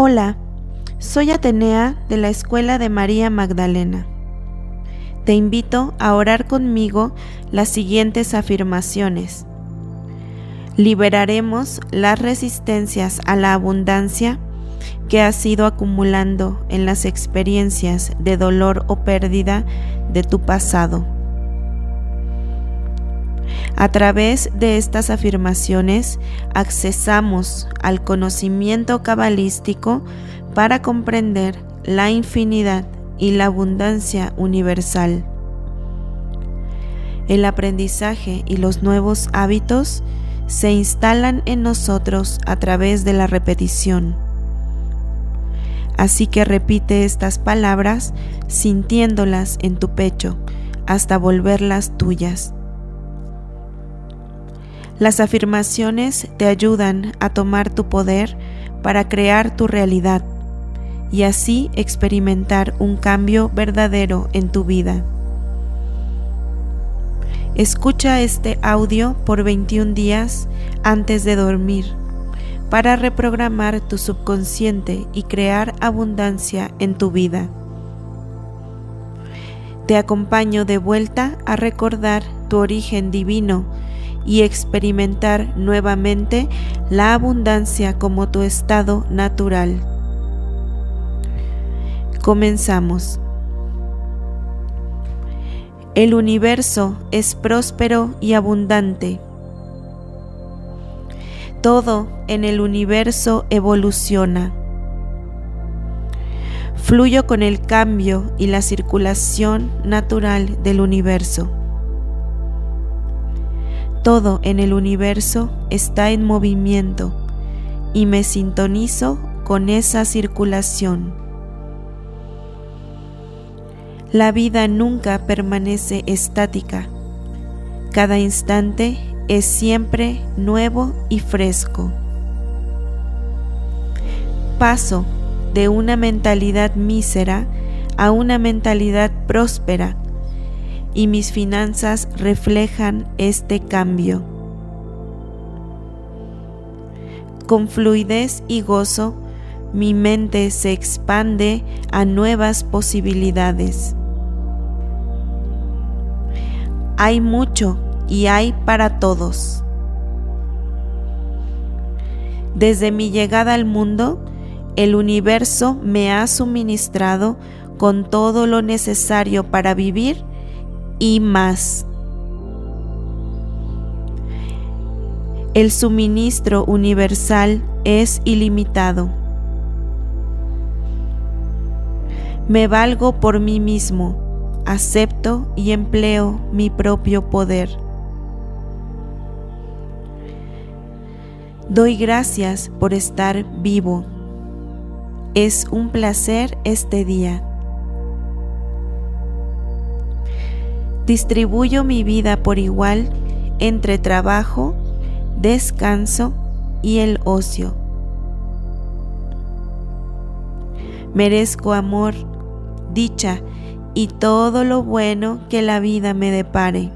Hola, soy Atenea de la Escuela de María Magdalena. Te invito a orar conmigo las siguientes afirmaciones. Liberaremos las resistencias a la abundancia que has ido acumulando en las experiencias de dolor o pérdida de tu pasado. A través de estas afirmaciones accesamos al conocimiento cabalístico para comprender la infinidad y la abundancia universal. El aprendizaje y los nuevos hábitos se instalan en nosotros a través de la repetición. Así que repite estas palabras sintiéndolas en tu pecho hasta volverlas tuyas. Las afirmaciones te ayudan a tomar tu poder para crear tu realidad y así experimentar un cambio verdadero en tu vida. Escucha este audio por 21 días antes de dormir para reprogramar tu subconsciente y crear abundancia en tu vida. Te acompaño de vuelta a recordar tu origen divino y experimentar nuevamente la abundancia como tu estado natural. Comenzamos. El universo es próspero y abundante. Todo en el universo evoluciona. Fluyo con el cambio y la circulación natural del universo. Todo en el universo está en movimiento y me sintonizo con esa circulación. La vida nunca permanece estática. Cada instante es siempre nuevo y fresco. Paso de una mentalidad mísera a una mentalidad próspera y mis finanzas reflejan este cambio. Con fluidez y gozo, mi mente se expande a nuevas posibilidades. Hay mucho y hay para todos. Desde mi llegada al mundo, el universo me ha suministrado con todo lo necesario para vivir y más. El suministro universal es ilimitado. Me valgo por mí mismo, acepto y empleo mi propio poder. Doy gracias por estar vivo. Es un placer este día. Distribuyo mi vida por igual entre trabajo, descanso y el ocio. Merezco amor, dicha y todo lo bueno que la vida me depare.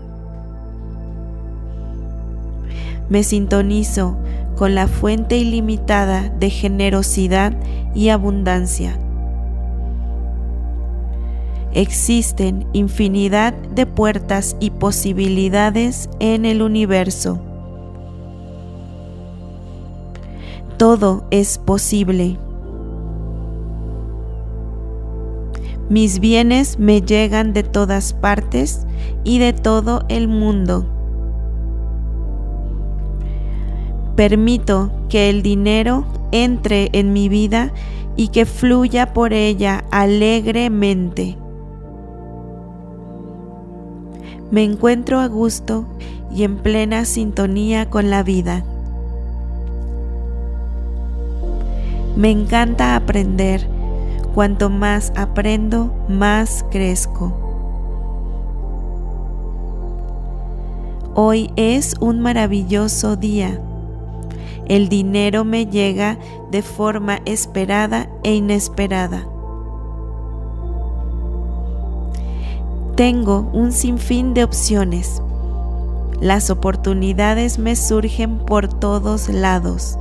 Me sintonizo con la fuente ilimitada de generosidad y abundancia. Existen infinidad de puertas y posibilidades en el universo. Todo es posible. Mis bienes me llegan de todas partes y de todo el mundo. Permito que el dinero entre en mi vida y que fluya por ella alegremente. Me encuentro a gusto y en plena sintonía con la vida. Me encanta aprender. Cuanto más aprendo, más crezco. Hoy es un maravilloso día. El dinero me llega de forma esperada e inesperada. Tengo un sinfín de opciones. Las oportunidades me surgen por todos lados.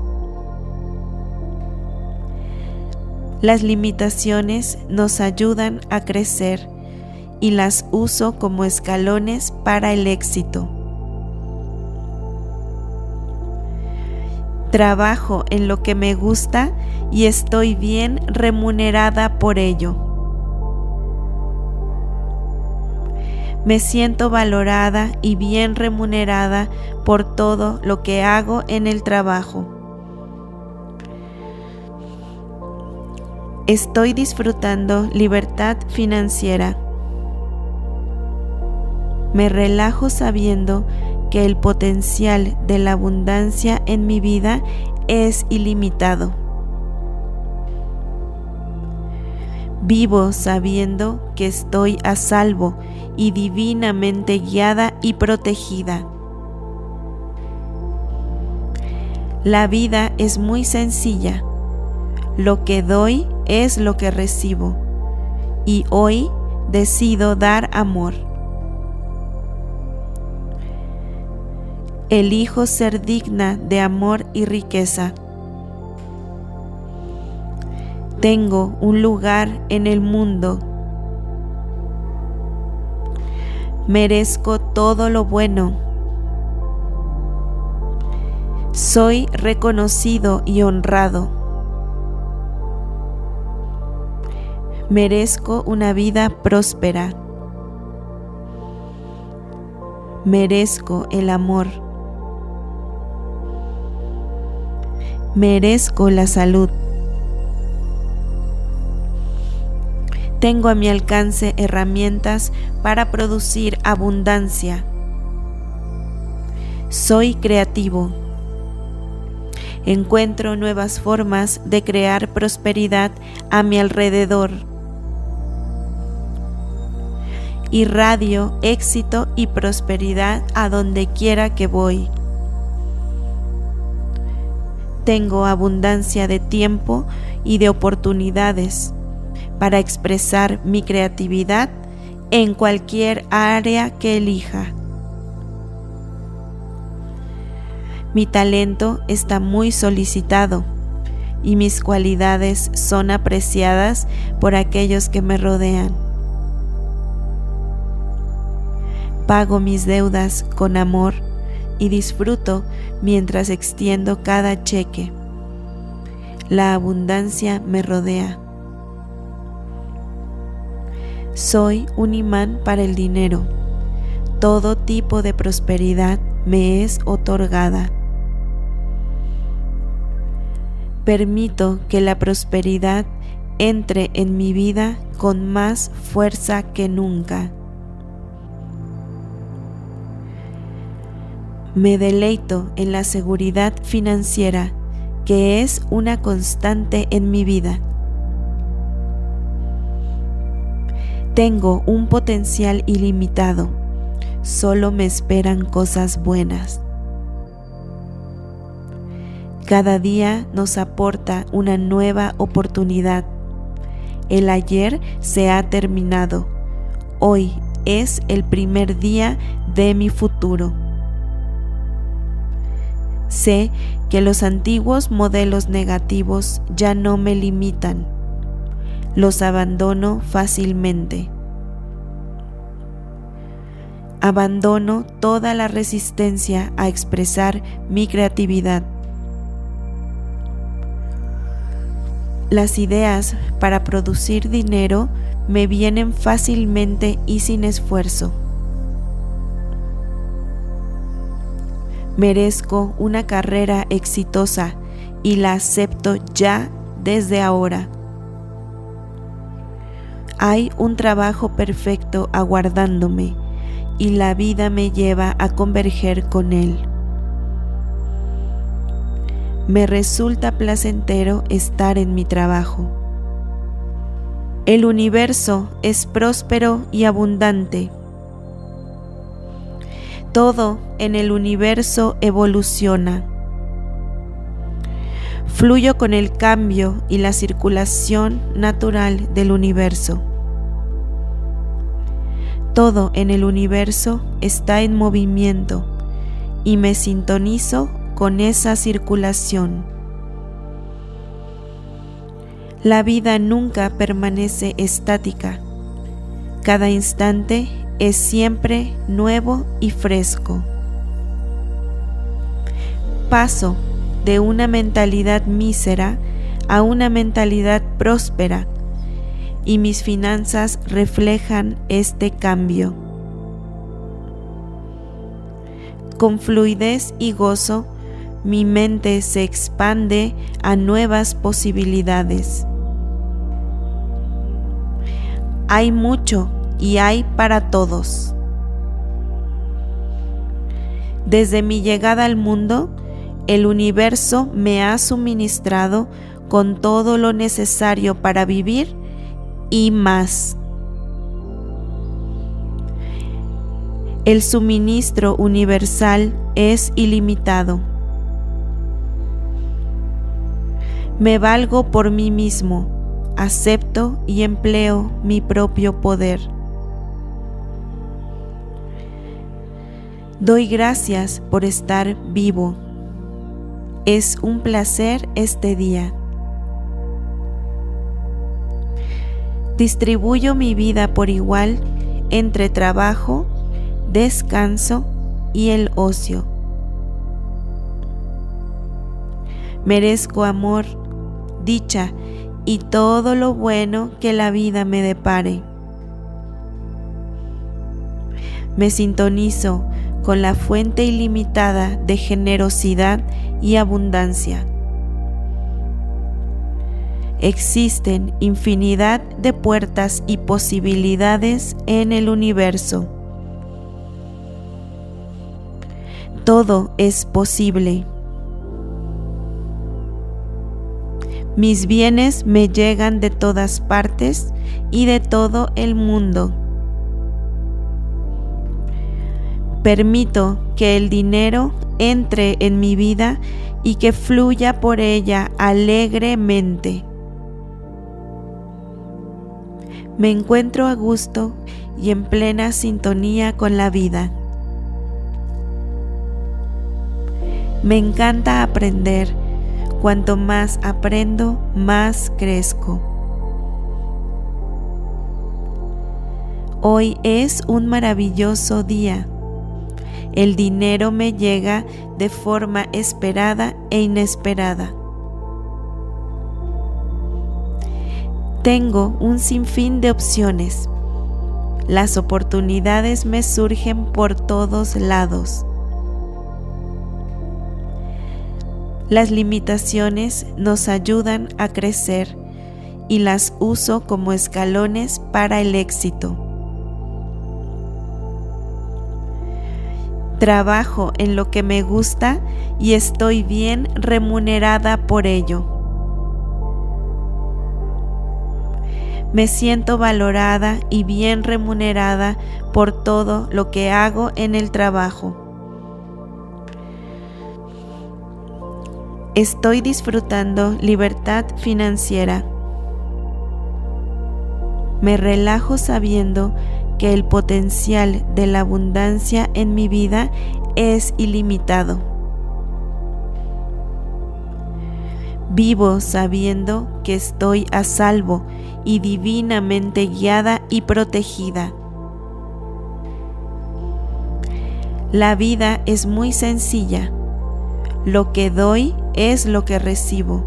Las limitaciones nos ayudan a crecer y las uso como escalones para el éxito. Trabajo en lo que me gusta y estoy bien remunerada por ello. Me siento valorada y bien remunerada por todo lo que hago en el trabajo. Estoy disfrutando libertad financiera. Me relajo sabiendo que el potencial de la abundancia en mi vida es ilimitado. Vivo sabiendo que estoy a salvo y divinamente guiada y protegida. La vida es muy sencilla. Lo que doy es lo que recibo. Y hoy decido dar amor. elijo ser digna de amor y riqueza. Tengo un lugar en el mundo. Merezco todo lo bueno. Soy reconocido y honrado. Merezco una vida próspera. Merezco el amor. merezco la salud. Tengo a mi alcance herramientas para producir abundancia. Soy creativo. Encuentro nuevas formas de crear prosperidad a mi alrededor. Irradio éxito y prosperidad a donde quiera que voy tengo abundancia de tiempo y de oportunidades para expresar mi creatividad en cualquier área que elija. Mi talento está muy solicitado y mis cualidades son apreciadas por aquellos que me rodean. Pago mis deudas con amor y disfruto mientras extiendo cada cheque. La abundancia me rodea. Soy un imán para el dinero. Todo tipo de prosperidad me es otorgada. Permito que la prosperidad entre en mi vida con más fuerza que nunca. Me deleito en la seguridad financiera que es una constante en mi vida. Tengo un potencial ilimitado, solo me esperan cosas buenas. Cada día nos aporta una nueva oportunidad. El ayer se ha terminado. Hoy es el primer día de mi futuro. Sé que los antiguos modelos negativos ya no me limitan. Los abandono fácilmente. Abandono toda la resistencia a expresar mi creatividad. Las ideas para producir dinero me vienen fácilmente y sin esfuerzo. Merezco una carrera exitosa y la acepto ya desde ahora. Hay un trabajo perfecto aguardándome y la vida me lleva a converger con él. Me resulta placentero estar en mi trabajo. El universo es próspero y abundante todo en el universo evoluciona. Fluyo con el cambio y la circulación natural del universo. Todo en el universo está en movimiento y me sintonizo con esa circulación. La vida nunca permanece estática. Cada instante es siempre nuevo y fresco. Paso de una mentalidad mísera a una mentalidad próspera y mis finanzas reflejan este cambio. Con fluidez y gozo, mi mente se expande a nuevas posibilidades. Hay mucho y hay para todos. Desde mi llegada al mundo, el universo me ha suministrado con todo lo necesario para vivir y más. El suministro universal es ilimitado. Me valgo por mí mismo, acepto y empleo mi propio poder. Doy gracias por estar vivo. Es un placer este día. Distribuyo mi vida por igual entre trabajo, descanso y el ocio. Merezco amor, dicha y todo lo bueno que la vida me depare. Me sintonizo con la fuente ilimitada de generosidad y abundancia. Existen infinidad de puertas y posibilidades en el universo. Todo es posible. Mis bienes me llegan de todas partes y de todo el mundo. Permito que el dinero entre en mi vida y que fluya por ella alegremente. Me encuentro a gusto y en plena sintonía con la vida. Me encanta aprender. Cuanto más aprendo, más crezco. Hoy es un maravilloso día. El dinero me llega de forma esperada e inesperada. Tengo un sinfín de opciones. Las oportunidades me surgen por todos lados. Las limitaciones nos ayudan a crecer y las uso como escalones para el éxito. Trabajo en lo que me gusta y estoy bien remunerada por ello. Me siento valorada y bien remunerada por todo lo que hago en el trabajo. Estoy disfrutando libertad financiera. Me relajo sabiendo que el potencial de la abundancia en mi vida es ilimitado. Vivo sabiendo que estoy a salvo y divinamente guiada y protegida. La vida es muy sencilla. Lo que doy es lo que recibo.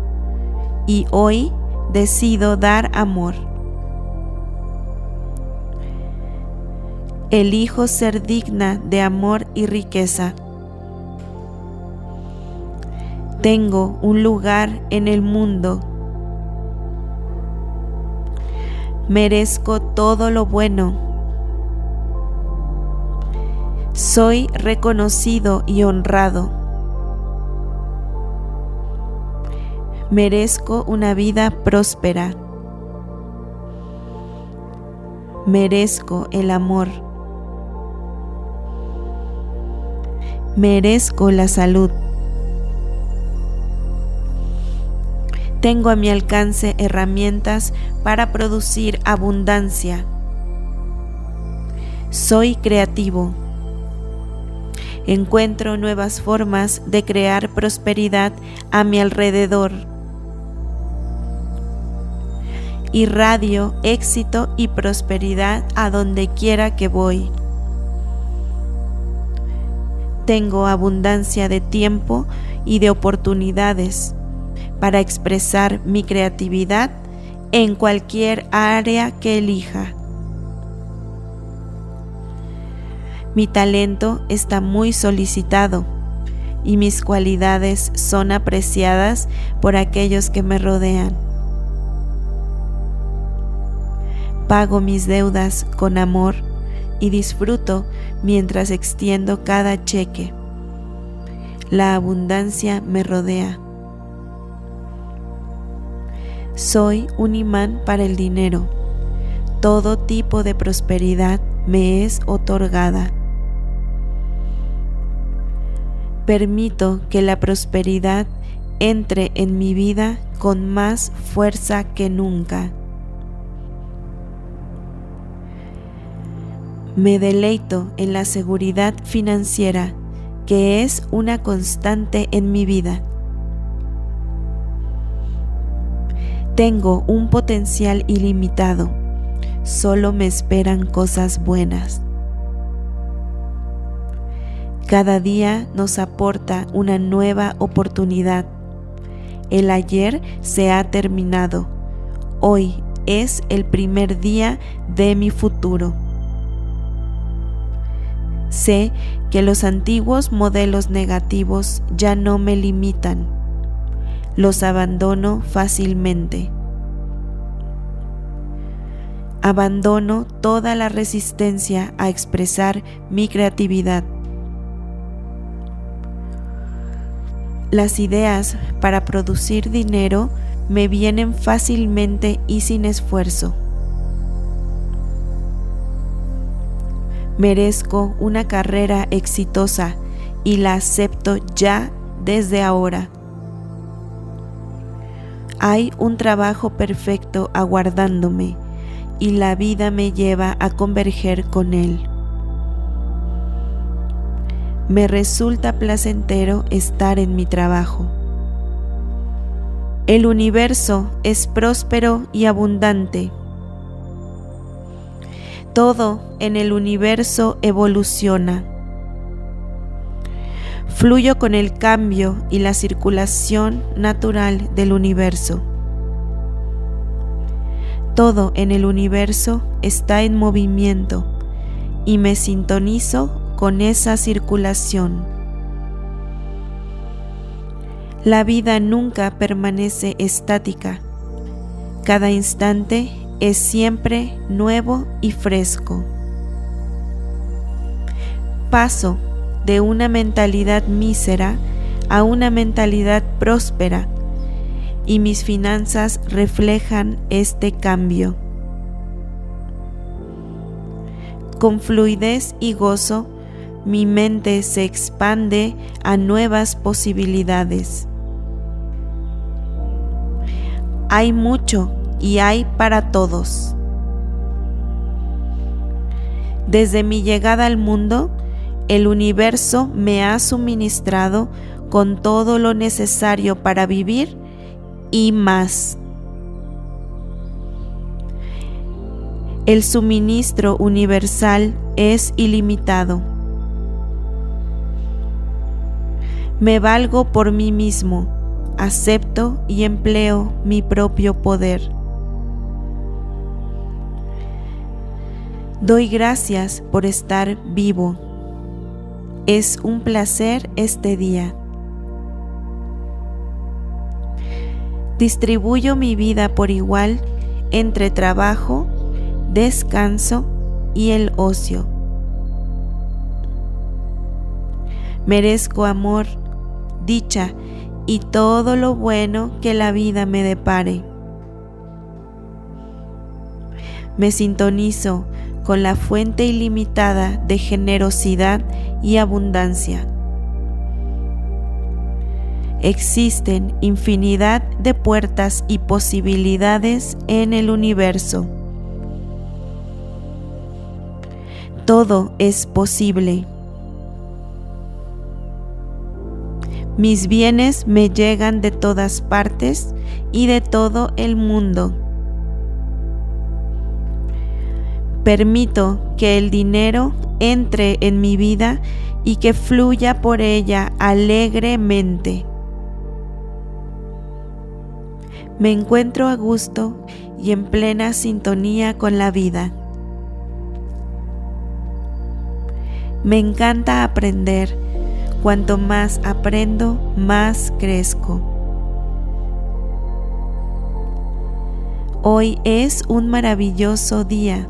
Y hoy decido dar amor. Elijo ser digna de amor y riqueza. Tengo un lugar en el mundo. Merezco todo lo bueno. Soy reconocido y honrado. Merezco una vida próspera. Merezco el amor. merezco la salud. Tengo a mi alcance herramientas para producir abundancia. Soy creativo. Encuentro nuevas formas de crear prosperidad a mi alrededor. Irradio éxito y prosperidad a donde quiera que voy. Tengo abundancia de tiempo y de oportunidades para expresar mi creatividad en cualquier área que elija. Mi talento está muy solicitado y mis cualidades son apreciadas por aquellos que me rodean. Pago mis deudas con amor y disfruto mientras extiendo cada cheque. La abundancia me rodea. Soy un imán para el dinero. Todo tipo de prosperidad me es otorgada. Permito que la prosperidad entre en mi vida con más fuerza que nunca. Me deleito en la seguridad financiera que es una constante en mi vida. Tengo un potencial ilimitado, solo me esperan cosas buenas. Cada día nos aporta una nueva oportunidad. El ayer se ha terminado. Hoy es el primer día de mi futuro. Sé que los antiguos modelos negativos ya no me limitan. Los abandono fácilmente. Abandono toda la resistencia a expresar mi creatividad. Las ideas para producir dinero me vienen fácilmente y sin esfuerzo. Merezco una carrera exitosa y la acepto ya desde ahora. Hay un trabajo perfecto aguardándome y la vida me lleva a converger con él. Me resulta placentero estar en mi trabajo. El universo es próspero y abundante todo en el universo evoluciona. Fluyo con el cambio y la circulación natural del universo. Todo en el universo está en movimiento y me sintonizo con esa circulación. La vida nunca permanece estática. Cada instante es siempre nuevo y fresco. Paso de una mentalidad mísera a una mentalidad próspera y mis finanzas reflejan este cambio. Con fluidez y gozo, mi mente se expande a nuevas posibilidades. Hay mucho y hay para todos. Desde mi llegada al mundo, el universo me ha suministrado con todo lo necesario para vivir y más. El suministro universal es ilimitado. Me valgo por mí mismo, acepto y empleo mi propio poder. Doy gracias por estar vivo. Es un placer este día. Distribuyo mi vida por igual entre trabajo, descanso y el ocio. Merezco amor, dicha y todo lo bueno que la vida me depare. Me sintonizo con la fuente ilimitada de generosidad y abundancia. Existen infinidad de puertas y posibilidades en el universo. Todo es posible. Mis bienes me llegan de todas partes y de todo el mundo. Permito que el dinero entre en mi vida y que fluya por ella alegremente. Me encuentro a gusto y en plena sintonía con la vida. Me encanta aprender. Cuanto más aprendo, más crezco. Hoy es un maravilloso día.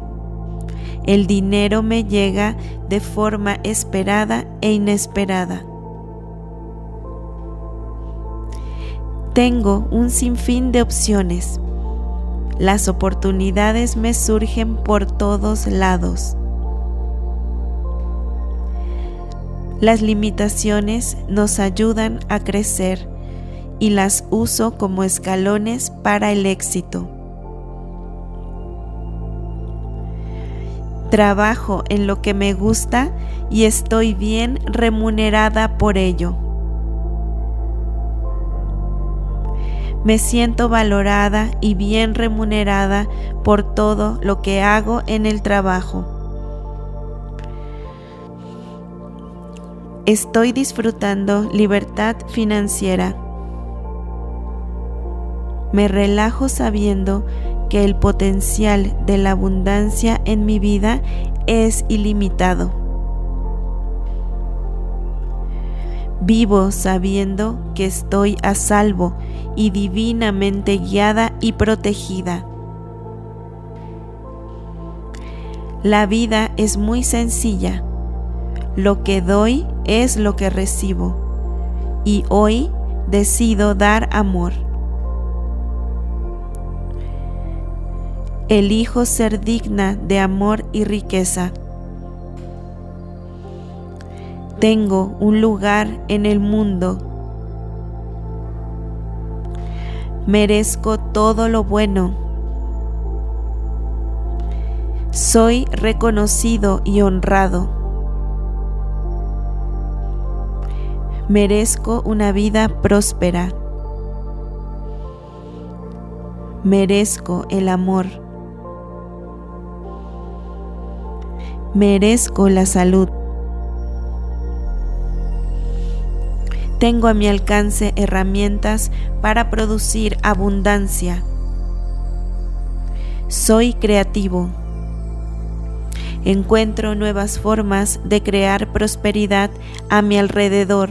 El dinero me llega de forma esperada e inesperada. Tengo un sinfín de opciones. Las oportunidades me surgen por todos lados. Las limitaciones nos ayudan a crecer y las uso como escalones para el éxito. Trabajo en lo que me gusta y estoy bien remunerada por ello. Me siento valorada y bien remunerada por todo lo que hago en el trabajo. Estoy disfrutando libertad financiera. Me relajo sabiendo que el potencial de la abundancia en mi vida es ilimitado. Vivo sabiendo que estoy a salvo y divinamente guiada y protegida. La vida es muy sencilla. Lo que doy es lo que recibo y hoy decido dar amor. Elijo ser digna de amor y riqueza. Tengo un lugar en el mundo. Merezco todo lo bueno. Soy reconocido y honrado. Merezco una vida próspera. Merezco el amor. Merezco la salud. Tengo a mi alcance herramientas para producir abundancia. Soy creativo. Encuentro nuevas formas de crear prosperidad a mi alrededor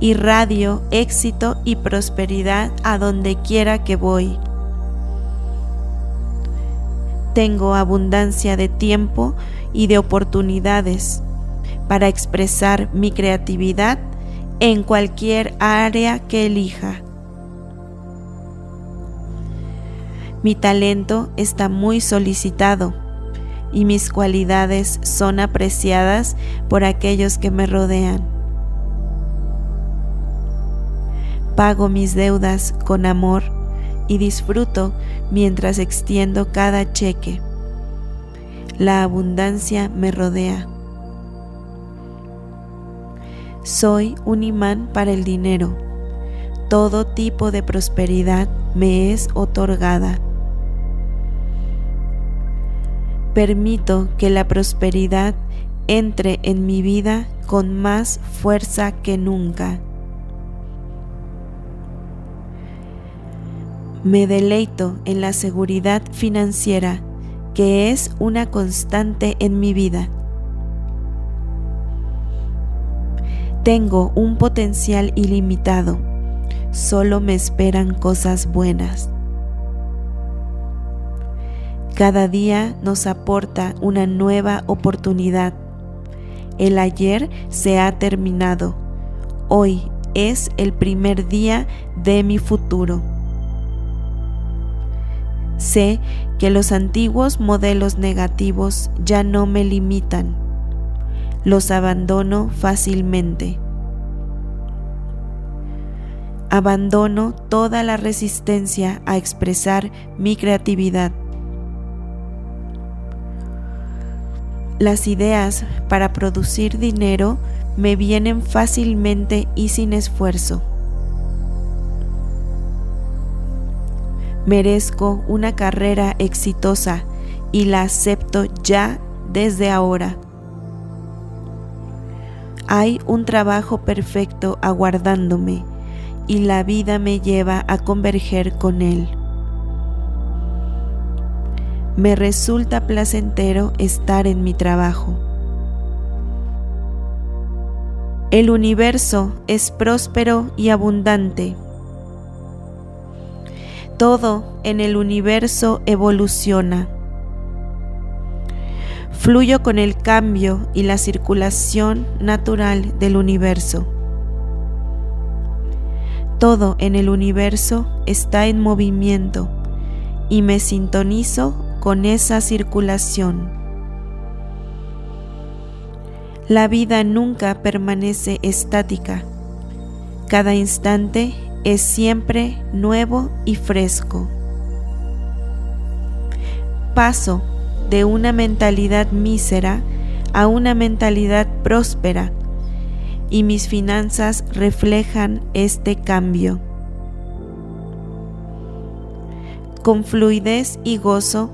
irradio éxito y prosperidad a donde quiera que voy. Tengo abundancia de tiempo y de oportunidades para expresar mi creatividad en cualquier área que elija. Mi talento está muy solicitado y mis cualidades son apreciadas por aquellos que me rodean. Pago mis deudas con amor y disfruto mientras extiendo cada cheque. La abundancia me rodea. Soy un imán para el dinero. Todo tipo de prosperidad me es otorgada. Permito que la prosperidad entre en mi vida con más fuerza que nunca. Me deleito en la seguridad financiera que es una constante en mi vida. Tengo un potencial ilimitado, solo me esperan cosas buenas. Cada día nos aporta una nueva oportunidad. El ayer se ha terminado. Hoy es el primer día de mi futuro. Sé que los antiguos modelos negativos ya no me limitan. Los abandono fácilmente. Abandono toda la resistencia a expresar mi creatividad. Las ideas para producir dinero me vienen fácilmente y sin esfuerzo. Merezco una carrera exitosa y la acepto ya desde ahora. Hay un trabajo perfecto aguardándome y la vida me lleva a converger con él. Me resulta placentero estar en mi trabajo. El universo es próspero y abundante. Todo en el universo evoluciona. Fluyo con el cambio y la circulación natural del universo. Todo en el universo está en movimiento y me sintonizo con esa circulación. La vida nunca permanece estática. Cada instante es siempre nuevo y fresco. Paso de una mentalidad mísera a una mentalidad próspera y mis finanzas reflejan este cambio. Con fluidez y gozo,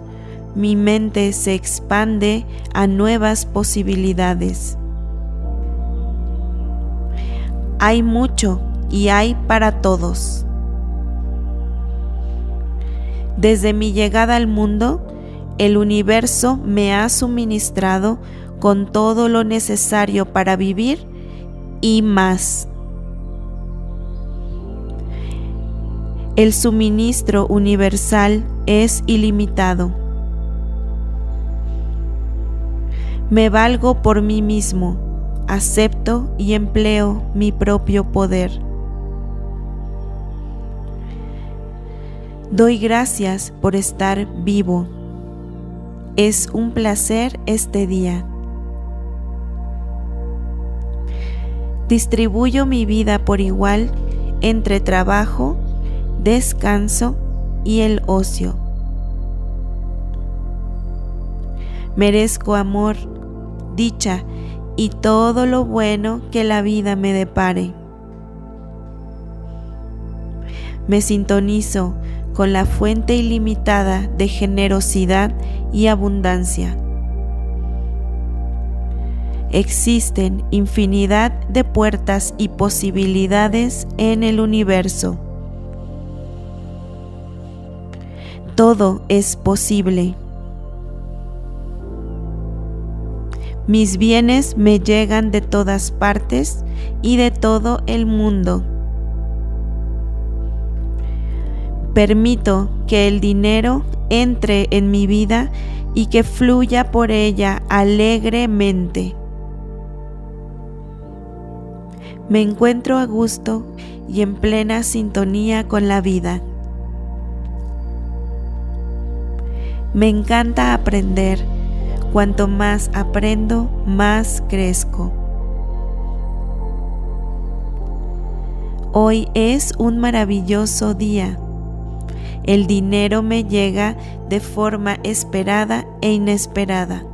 mi mente se expande a nuevas posibilidades. Hay mucho y hay para todos. Desde mi llegada al mundo, el universo me ha suministrado con todo lo necesario para vivir y más. El suministro universal es ilimitado. Me valgo por mí mismo, acepto y empleo mi propio poder. Doy gracias por estar vivo. Es un placer este día. Distribuyo mi vida por igual entre trabajo, descanso y el ocio. Merezco amor, dicha y todo lo bueno que la vida me depare. Me sintonizo con la fuente ilimitada de generosidad y abundancia. Existen infinidad de puertas y posibilidades en el universo. Todo es posible. Mis bienes me llegan de todas partes y de todo el mundo. Permito que el dinero entre en mi vida y que fluya por ella alegremente. Me encuentro a gusto y en plena sintonía con la vida. Me encanta aprender. Cuanto más aprendo, más crezco. Hoy es un maravilloso día el dinero me llega de forma esperada e inesperada.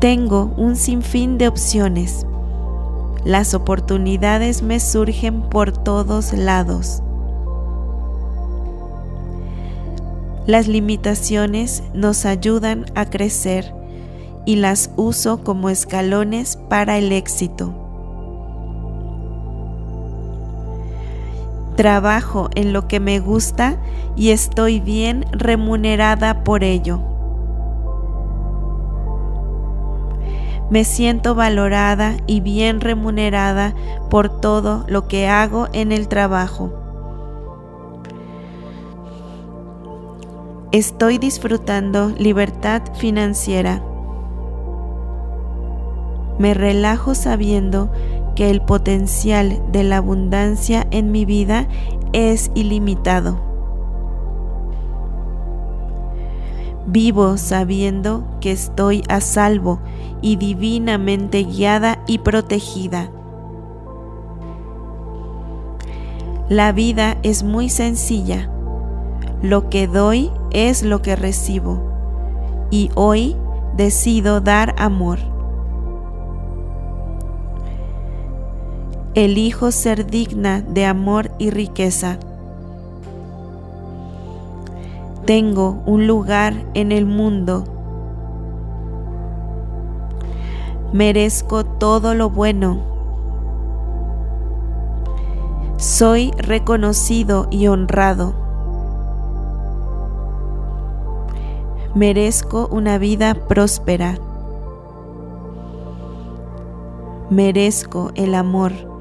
Tengo un sinfín de opciones. Las oportunidades me surgen por todos lados. Las limitaciones nos ayudan a crecer y las uso como escalones para el éxito. Trabajo en lo que me gusta y estoy bien remunerada por ello. Me siento valorada y bien remunerada por todo lo que hago en el trabajo. Estoy disfrutando libertad financiera. Me relajo sabiendo que el potencial de la abundancia en mi vida es ilimitado. Vivo sabiendo que estoy a salvo y divinamente guiada y protegida. La vida es muy sencilla. Lo que doy es lo que recibo. Y hoy decido dar amor. Elijo ser digna de amor y riqueza. Tengo un lugar en el mundo. Merezco todo lo bueno. Soy reconocido y honrado. Merezco una vida próspera. Merezco el amor.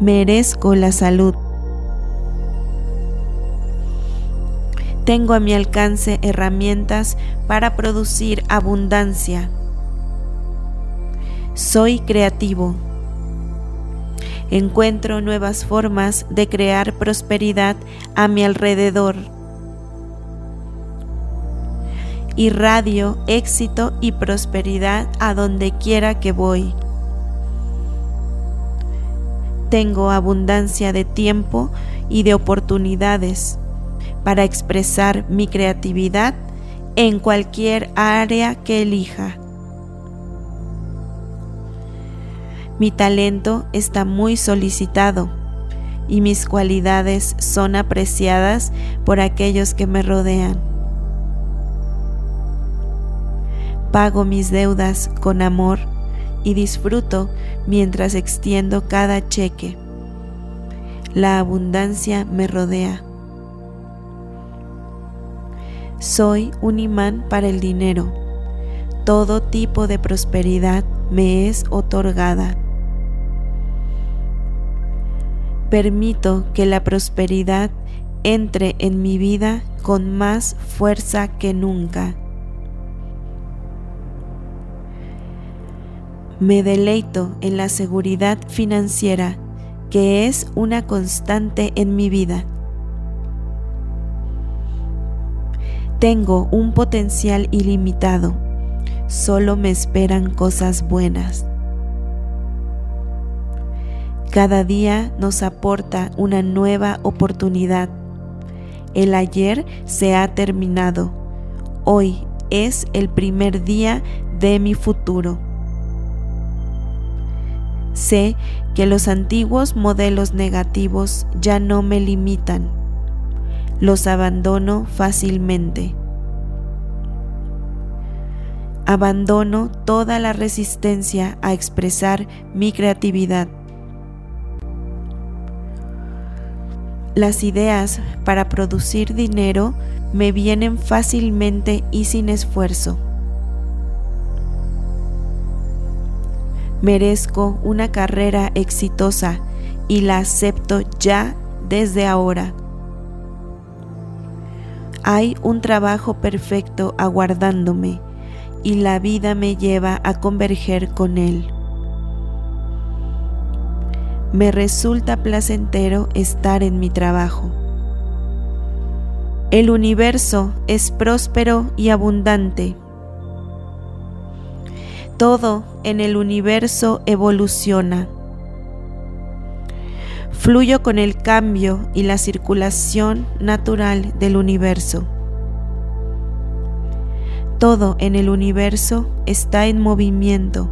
Merezco la salud. Tengo a mi alcance herramientas para producir abundancia. Soy creativo. Encuentro nuevas formas de crear prosperidad a mi alrededor. Irradio éxito y prosperidad a donde quiera que voy. Tengo abundancia de tiempo y de oportunidades para expresar mi creatividad en cualquier área que elija. Mi talento está muy solicitado y mis cualidades son apreciadas por aquellos que me rodean. Pago mis deudas con amor y disfruto mientras extiendo cada cheque. La abundancia me rodea. Soy un imán para el dinero. Todo tipo de prosperidad me es otorgada. Permito que la prosperidad entre en mi vida con más fuerza que nunca. Me deleito en la seguridad financiera que es una constante en mi vida. Tengo un potencial ilimitado, solo me esperan cosas buenas. Cada día nos aporta una nueva oportunidad. El ayer se ha terminado. Hoy es el primer día de mi futuro. Sé que los antiguos modelos negativos ya no me limitan. Los abandono fácilmente. Abandono toda la resistencia a expresar mi creatividad. Las ideas para producir dinero me vienen fácilmente y sin esfuerzo. Merezco una carrera exitosa y la acepto ya desde ahora. Hay un trabajo perfecto aguardándome y la vida me lleva a converger con él. Me resulta placentero estar en mi trabajo. El universo es próspero y abundante todo en el universo evoluciona. Fluyo con el cambio y la circulación natural del universo. Todo en el universo está en movimiento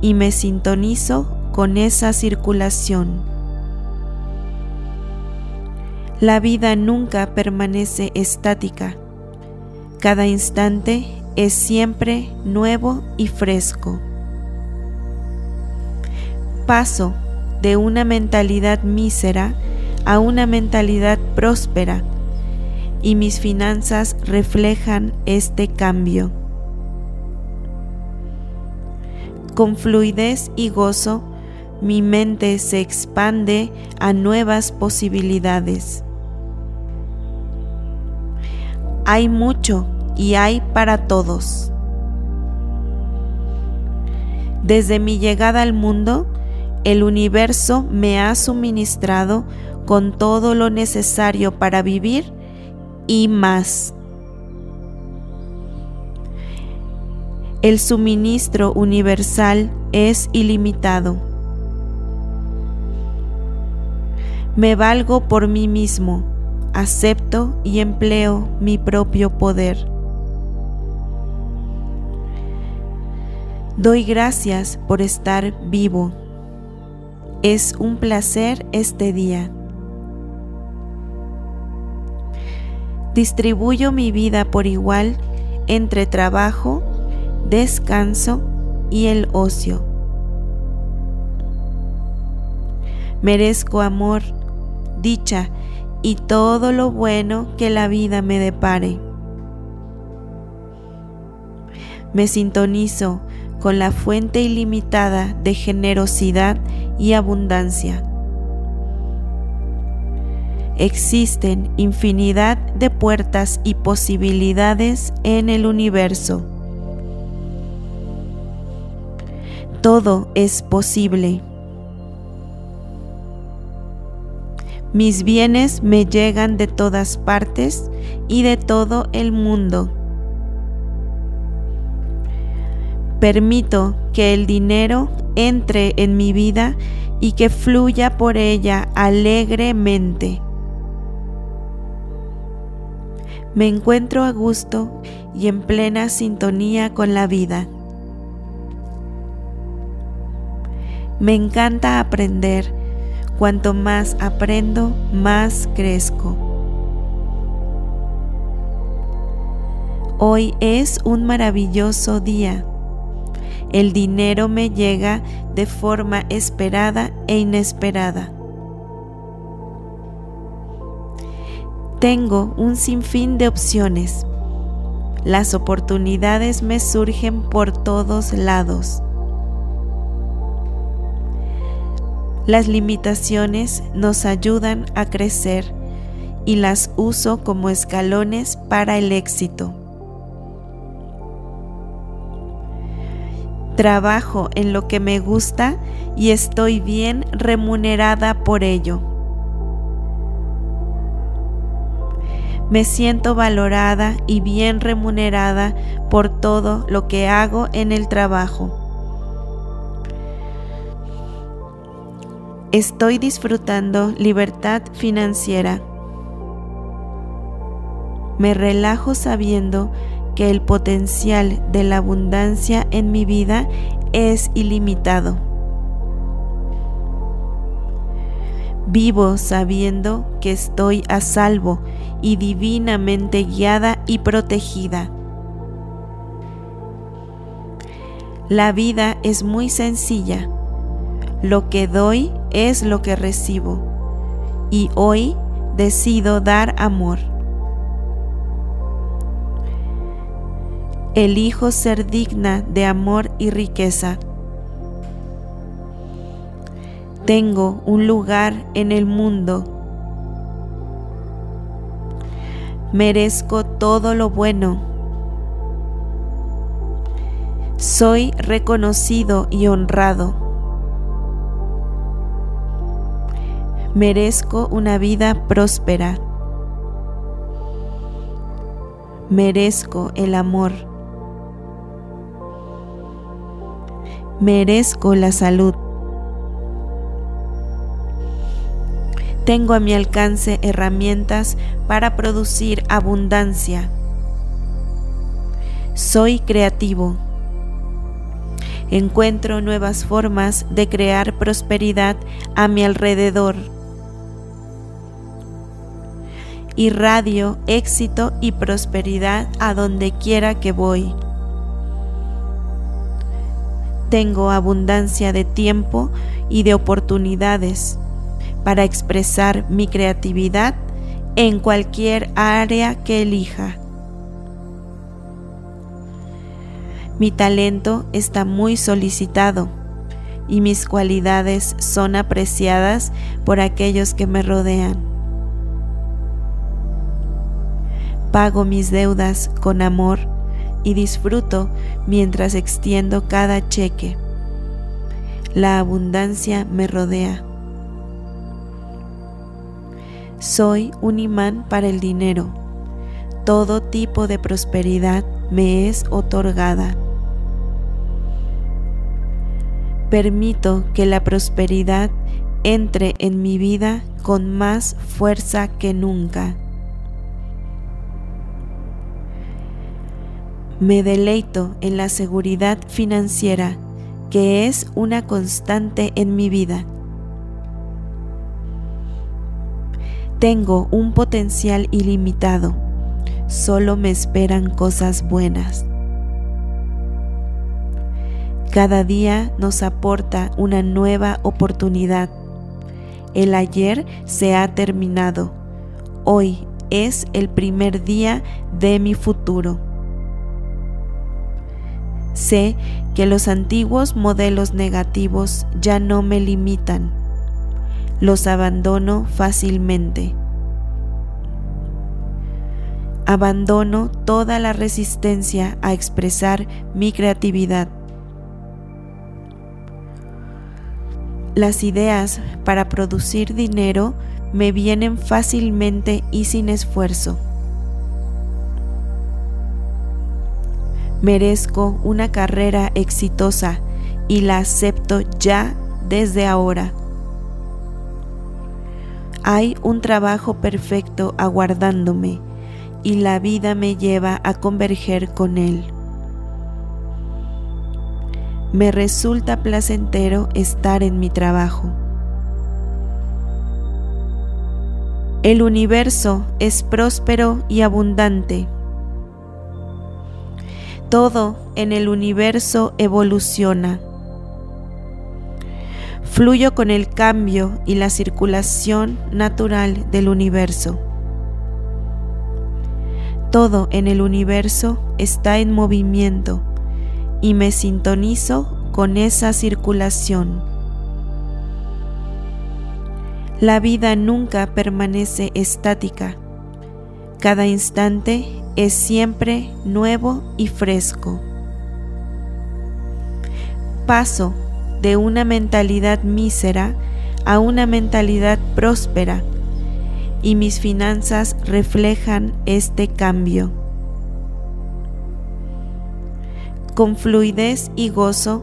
y me sintonizo con esa circulación. La vida nunca permanece estática. Cada instante es siempre nuevo y fresco. Paso de una mentalidad mísera a una mentalidad próspera y mis finanzas reflejan este cambio. Con fluidez y gozo, mi mente se expande a nuevas posibilidades. Hay mucho y hay para todos. Desde mi llegada al mundo, el universo me ha suministrado con todo lo necesario para vivir y más. El suministro universal es ilimitado. Me valgo por mí mismo, acepto y empleo mi propio poder. Doy gracias por estar vivo. Es un placer este día. Distribuyo mi vida por igual entre trabajo, descanso y el ocio. Merezco amor, dicha y todo lo bueno que la vida me depare. Me sintonizo con la fuente ilimitada de generosidad y abundancia. Existen infinidad de puertas y posibilidades en el universo. Todo es posible. Mis bienes me llegan de todas partes y de todo el mundo. Permito que el dinero entre en mi vida y que fluya por ella alegremente. Me encuentro a gusto y en plena sintonía con la vida. Me encanta aprender. Cuanto más aprendo, más crezco. Hoy es un maravilloso día. El dinero me llega de forma esperada e inesperada. Tengo un sinfín de opciones. Las oportunidades me surgen por todos lados. Las limitaciones nos ayudan a crecer y las uso como escalones para el éxito. Trabajo en lo que me gusta y estoy bien remunerada por ello. Me siento valorada y bien remunerada por todo lo que hago en el trabajo. Estoy disfrutando libertad financiera. Me relajo sabiendo que el potencial de la abundancia en mi vida es ilimitado. Vivo sabiendo que estoy a salvo y divinamente guiada y protegida. La vida es muy sencilla. Lo que doy es lo que recibo. Y hoy decido dar amor. Elijo ser digna de amor y riqueza. Tengo un lugar en el mundo. Merezco todo lo bueno. Soy reconocido y honrado. Merezco una vida próspera. Merezco el amor. Merezco la salud. Tengo a mi alcance herramientas para producir abundancia. Soy creativo. Encuentro nuevas formas de crear prosperidad a mi alrededor. Irradio éxito y prosperidad a donde quiera que voy tengo abundancia de tiempo y de oportunidades para expresar mi creatividad en cualquier área que elija. Mi talento está muy solicitado y mis cualidades son apreciadas por aquellos que me rodean. Pago mis deudas con amor y disfruto mientras extiendo cada cheque. La abundancia me rodea. Soy un imán para el dinero. Todo tipo de prosperidad me es otorgada. Permito que la prosperidad entre en mi vida con más fuerza que nunca. Me deleito en la seguridad financiera que es una constante en mi vida. Tengo un potencial ilimitado, solo me esperan cosas buenas. Cada día nos aporta una nueva oportunidad. El ayer se ha terminado. Hoy es el primer día de mi futuro. Sé que los antiguos modelos negativos ya no me limitan. Los abandono fácilmente. Abandono toda la resistencia a expresar mi creatividad. Las ideas para producir dinero me vienen fácilmente y sin esfuerzo. Merezco una carrera exitosa y la acepto ya desde ahora. Hay un trabajo perfecto aguardándome y la vida me lleva a converger con él. Me resulta placentero estar en mi trabajo. El universo es próspero y abundante todo en el universo evoluciona. Fluyo con el cambio y la circulación natural del universo. Todo en el universo está en movimiento y me sintonizo con esa circulación. La vida nunca permanece estática. Cada instante es siempre nuevo y fresco. Paso de una mentalidad mísera a una mentalidad próspera y mis finanzas reflejan este cambio. Con fluidez y gozo,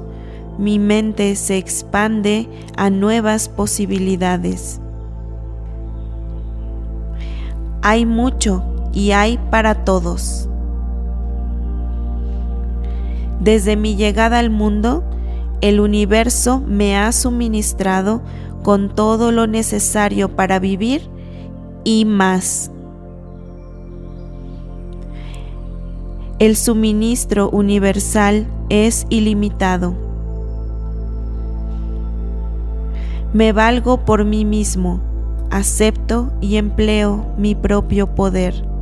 mi mente se expande a nuevas posibilidades. Hay mucho y hay para todos. Desde mi llegada al mundo, el universo me ha suministrado con todo lo necesario para vivir y más. El suministro universal es ilimitado. Me valgo por mí mismo, acepto y empleo mi propio poder.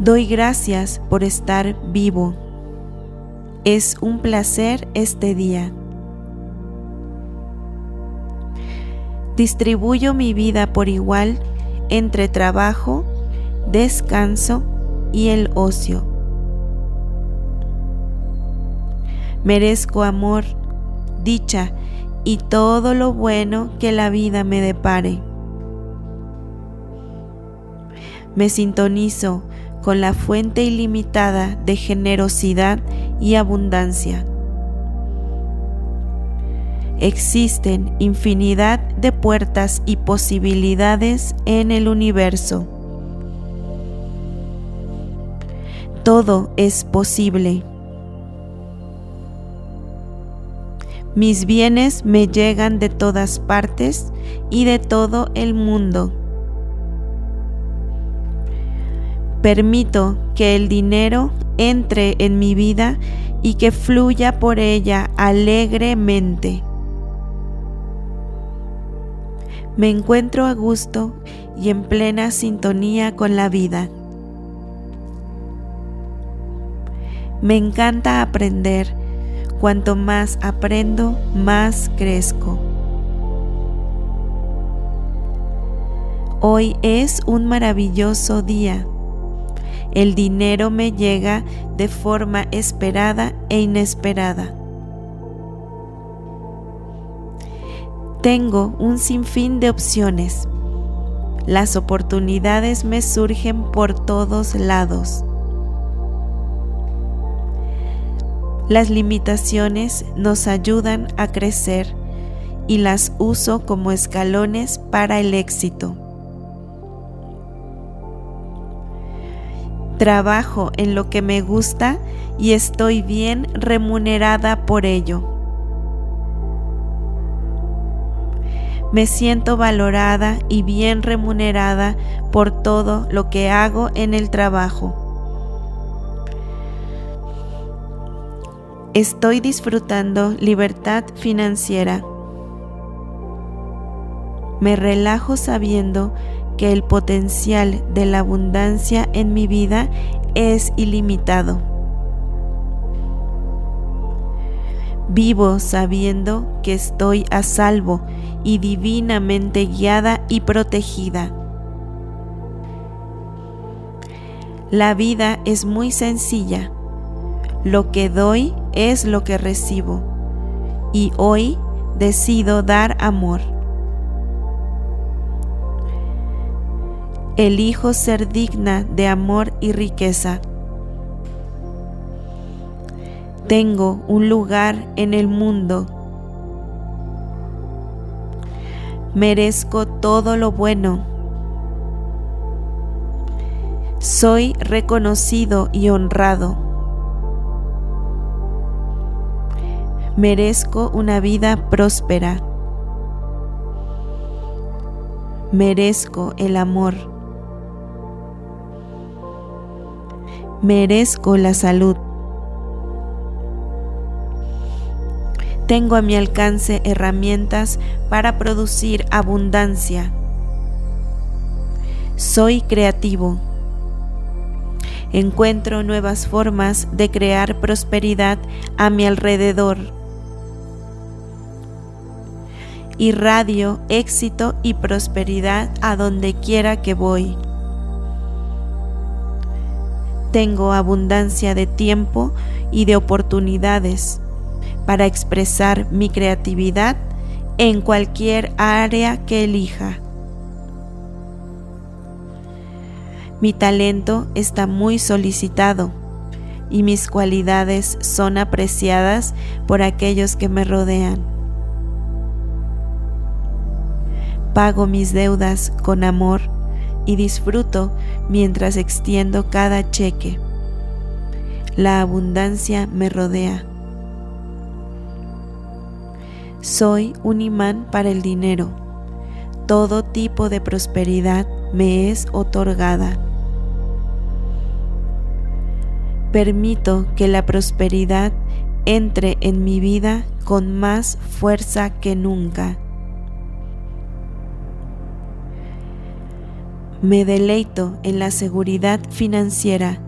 Doy gracias por estar vivo. Es un placer este día. Distribuyo mi vida por igual entre trabajo, descanso y el ocio. Merezco amor, dicha y todo lo bueno que la vida me depare. Me sintonizo con la fuente ilimitada de generosidad y abundancia. Existen infinidad de puertas y posibilidades en el universo. Todo es posible. Mis bienes me llegan de todas partes y de todo el mundo. Permito que el dinero entre en mi vida y que fluya por ella alegremente. Me encuentro a gusto y en plena sintonía con la vida. Me encanta aprender. Cuanto más aprendo, más crezco. Hoy es un maravilloso día el dinero me llega de forma esperada e inesperada. Tengo un sinfín de opciones. Las oportunidades me surgen por todos lados. Las limitaciones nos ayudan a crecer y las uso como escalones para el éxito. Trabajo en lo que me gusta y estoy bien remunerada por ello. Me siento valorada y bien remunerada por todo lo que hago en el trabajo. Estoy disfrutando libertad financiera. Me relajo sabiendo que el potencial de la abundancia en mi vida es ilimitado. Vivo sabiendo que estoy a salvo y divinamente guiada y protegida. La vida es muy sencilla. Lo que doy es lo que recibo. Y hoy decido dar amor. Elijo ser digna de amor y riqueza. Tengo un lugar en el mundo merezco todo lo bueno. Soy reconocido y honrado. Merezco una vida próspera. Merezco el amor. Merezco la salud. Tengo a mi alcance herramientas para producir abundancia. Soy creativo. Encuentro nuevas formas de crear prosperidad a mi alrededor. Irradio éxito y prosperidad a donde quiera que voy. Tengo abundancia de tiempo y de oportunidades para expresar mi creatividad en cualquier área que elija. Mi talento está muy solicitado y mis cualidades son apreciadas por aquellos que me rodean. Pago mis deudas con amor y disfruto mientras extiendo cada cheque. La abundancia me rodea. Soy un imán para el dinero. Todo tipo de prosperidad me es otorgada. Permito que la prosperidad entre en mi vida con más fuerza que nunca. Me deleito en la seguridad financiera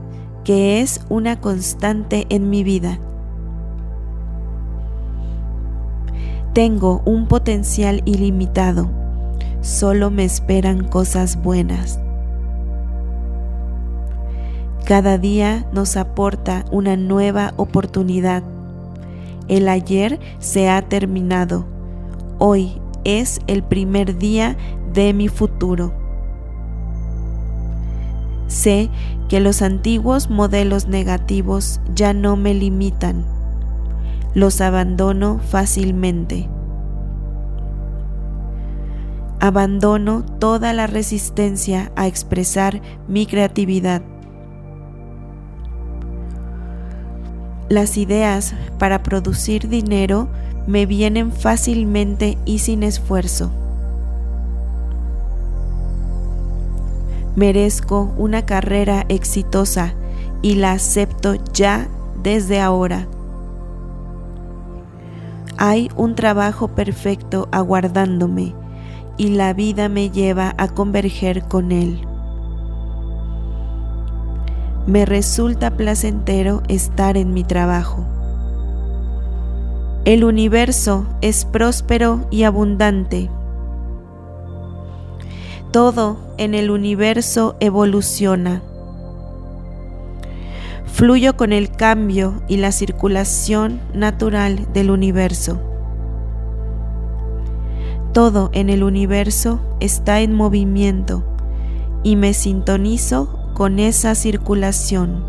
que es una constante en mi vida. Tengo un potencial ilimitado. Solo me esperan cosas buenas. Cada día nos aporta una nueva oportunidad. El ayer se ha terminado. Hoy es el primer día de mi futuro. Sé que los antiguos modelos negativos ya no me limitan los abandono fácilmente. Abandono toda la resistencia a expresar mi creatividad. Las ideas para producir dinero me vienen fácilmente y sin esfuerzo. Merezco una carrera exitosa y la acepto ya desde ahora. Hay un trabajo perfecto aguardándome y la vida me lleva a converger con él. Me resulta placentero estar en mi trabajo. El universo es próspero y abundante. Todo en el universo evoluciona. Fluyo con el cambio y la circulación natural del universo. Todo en el universo está en movimiento y me sintonizo con esa circulación.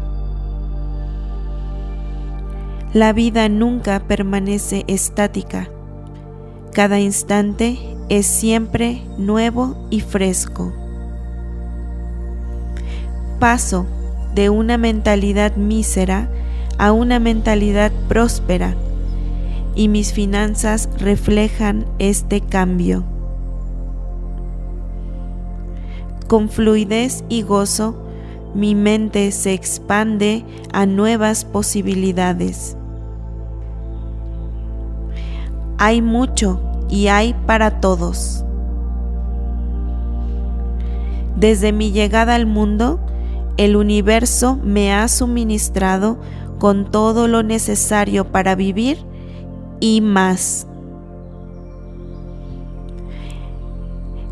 La vida nunca permanece estática. Cada instante es siempre nuevo y fresco. Paso de una mentalidad mísera a una mentalidad próspera y mis finanzas reflejan este cambio. Con fluidez y gozo, mi mente se expande a nuevas posibilidades. Hay mucho y hay para todos. Desde mi llegada al mundo, el universo me ha suministrado con todo lo necesario para vivir y más.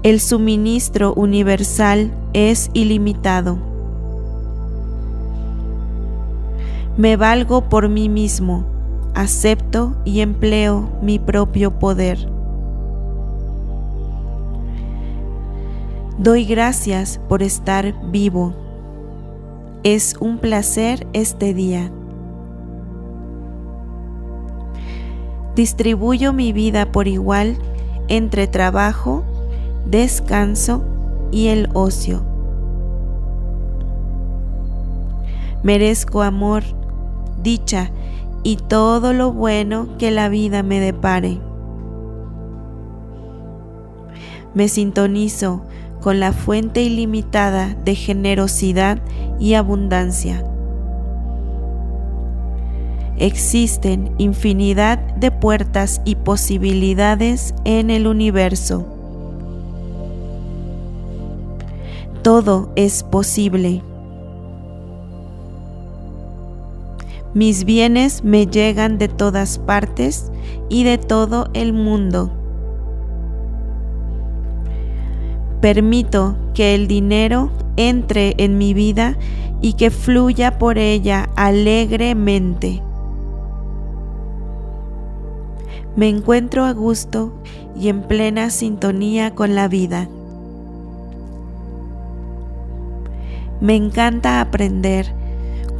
El suministro universal es ilimitado. Me valgo por mí mismo, acepto y empleo mi propio poder. Doy gracias por estar vivo. Es un placer este día. Distribuyo mi vida por igual entre trabajo, descanso y el ocio. Merezco amor, dicha y todo lo bueno que la vida me depare. Me sintonizo con la fuente ilimitada de generosidad y abundancia. Existen infinidad de puertas y posibilidades en el universo. Todo es posible. Mis bienes me llegan de todas partes y de todo el mundo. Permito que el dinero entre en mi vida y que fluya por ella alegremente. Me encuentro a gusto y en plena sintonía con la vida. Me encanta aprender.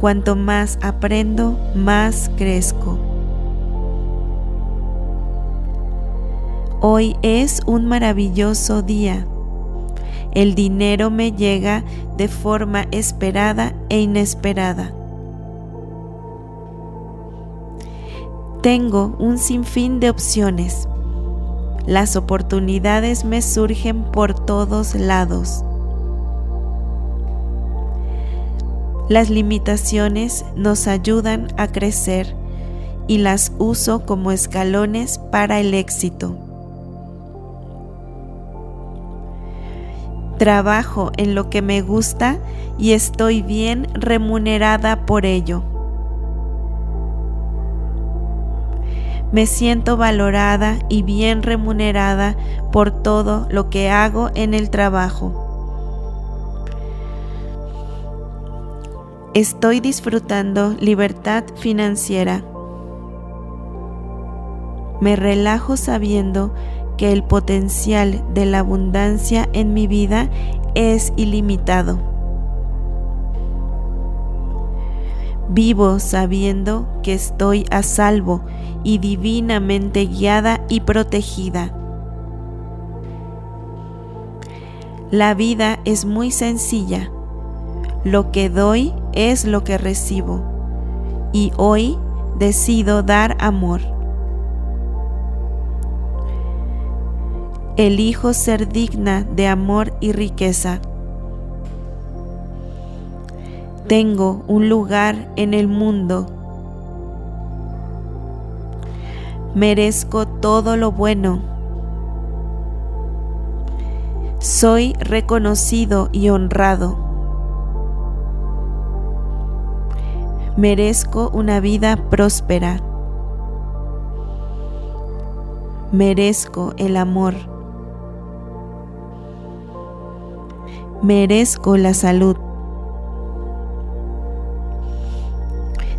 Cuanto más aprendo, más crezco. Hoy es un maravilloso día. El dinero me llega de forma esperada e inesperada. Tengo un sinfín de opciones. Las oportunidades me surgen por todos lados. Las limitaciones nos ayudan a crecer y las uso como escalones para el éxito. Trabajo en lo que me gusta y estoy bien remunerada por ello. Me siento valorada y bien remunerada por todo lo que hago en el trabajo. Estoy disfrutando libertad financiera. Me relajo sabiendo que el potencial de la abundancia en mi vida es ilimitado. Vivo sabiendo que estoy a salvo y divinamente guiada y protegida. La vida es muy sencilla. Lo que doy es lo que recibo. Y hoy decido dar amor. Elijo ser digna de amor y riqueza. Tengo un lugar en el mundo. Merezco todo lo bueno. Soy reconocido y honrado. Merezco una vida próspera. Merezco el amor. Merezco la salud.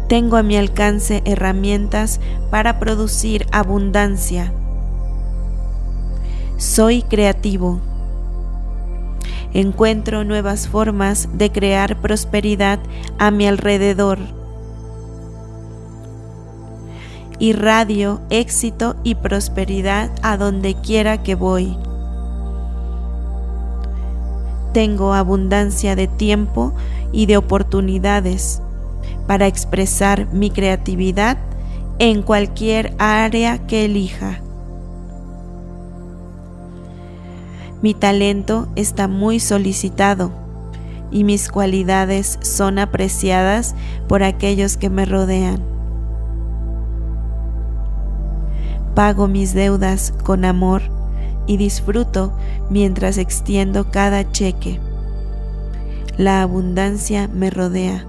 Tengo a mi alcance herramientas para producir abundancia. Soy creativo. Encuentro nuevas formas de crear prosperidad a mi alrededor. Irradio éxito y prosperidad a donde quiera que voy. Tengo abundancia de tiempo y de oportunidades para expresar mi creatividad en cualquier área que elija. Mi talento está muy solicitado y mis cualidades son apreciadas por aquellos que me rodean. Pago mis deudas con amor y disfruto mientras extiendo cada cheque. La abundancia me rodea.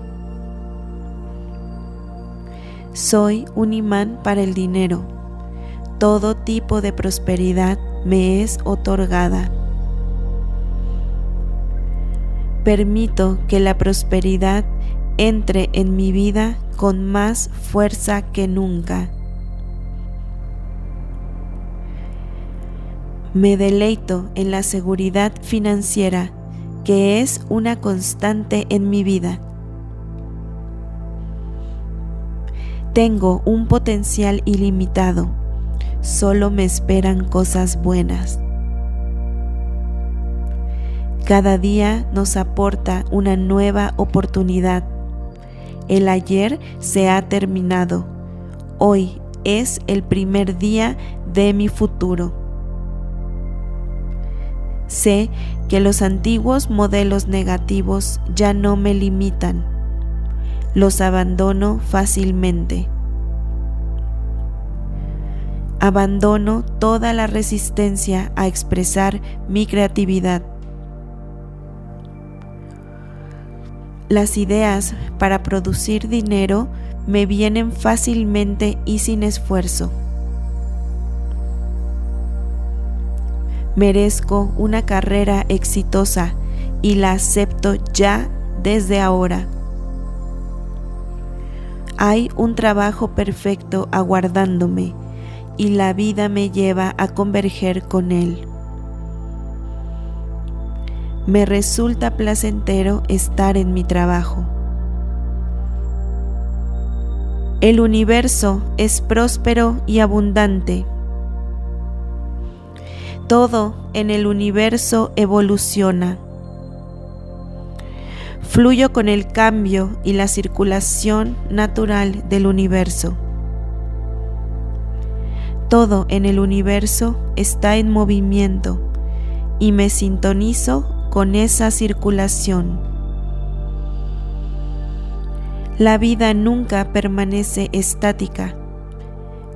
Soy un imán para el dinero. Todo tipo de prosperidad me es otorgada. Permito que la prosperidad entre en mi vida con más fuerza que nunca. Me deleito en la seguridad financiera que es una constante en mi vida. Tengo un potencial ilimitado, solo me esperan cosas buenas. Cada día nos aporta una nueva oportunidad. El ayer se ha terminado. Hoy es el primer día de mi futuro. Sé que los antiguos modelos negativos ya no me limitan. Los abandono fácilmente. Abandono toda la resistencia a expresar mi creatividad. Las ideas para producir dinero me vienen fácilmente y sin esfuerzo. Merezco una carrera exitosa y la acepto ya desde ahora. Hay un trabajo perfecto aguardándome y la vida me lleva a converger con él. Me resulta placentero estar en mi trabajo. El universo es próspero y abundante todo en el universo evoluciona. Fluyo con el cambio y la circulación natural del universo. Todo en el universo está en movimiento y me sintonizo con esa circulación. La vida nunca permanece estática.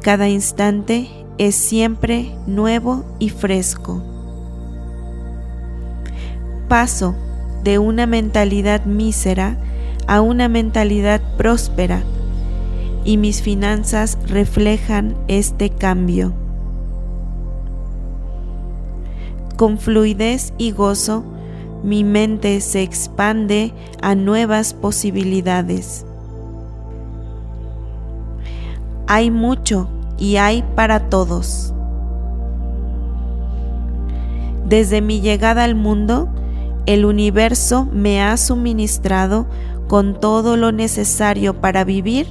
Cada instante es siempre nuevo y fresco. Paso de una mentalidad mísera a una mentalidad próspera y mis finanzas reflejan este cambio. Con fluidez y gozo, mi mente se expande a nuevas posibilidades. Hay mucho y hay para todos. Desde mi llegada al mundo, el universo me ha suministrado con todo lo necesario para vivir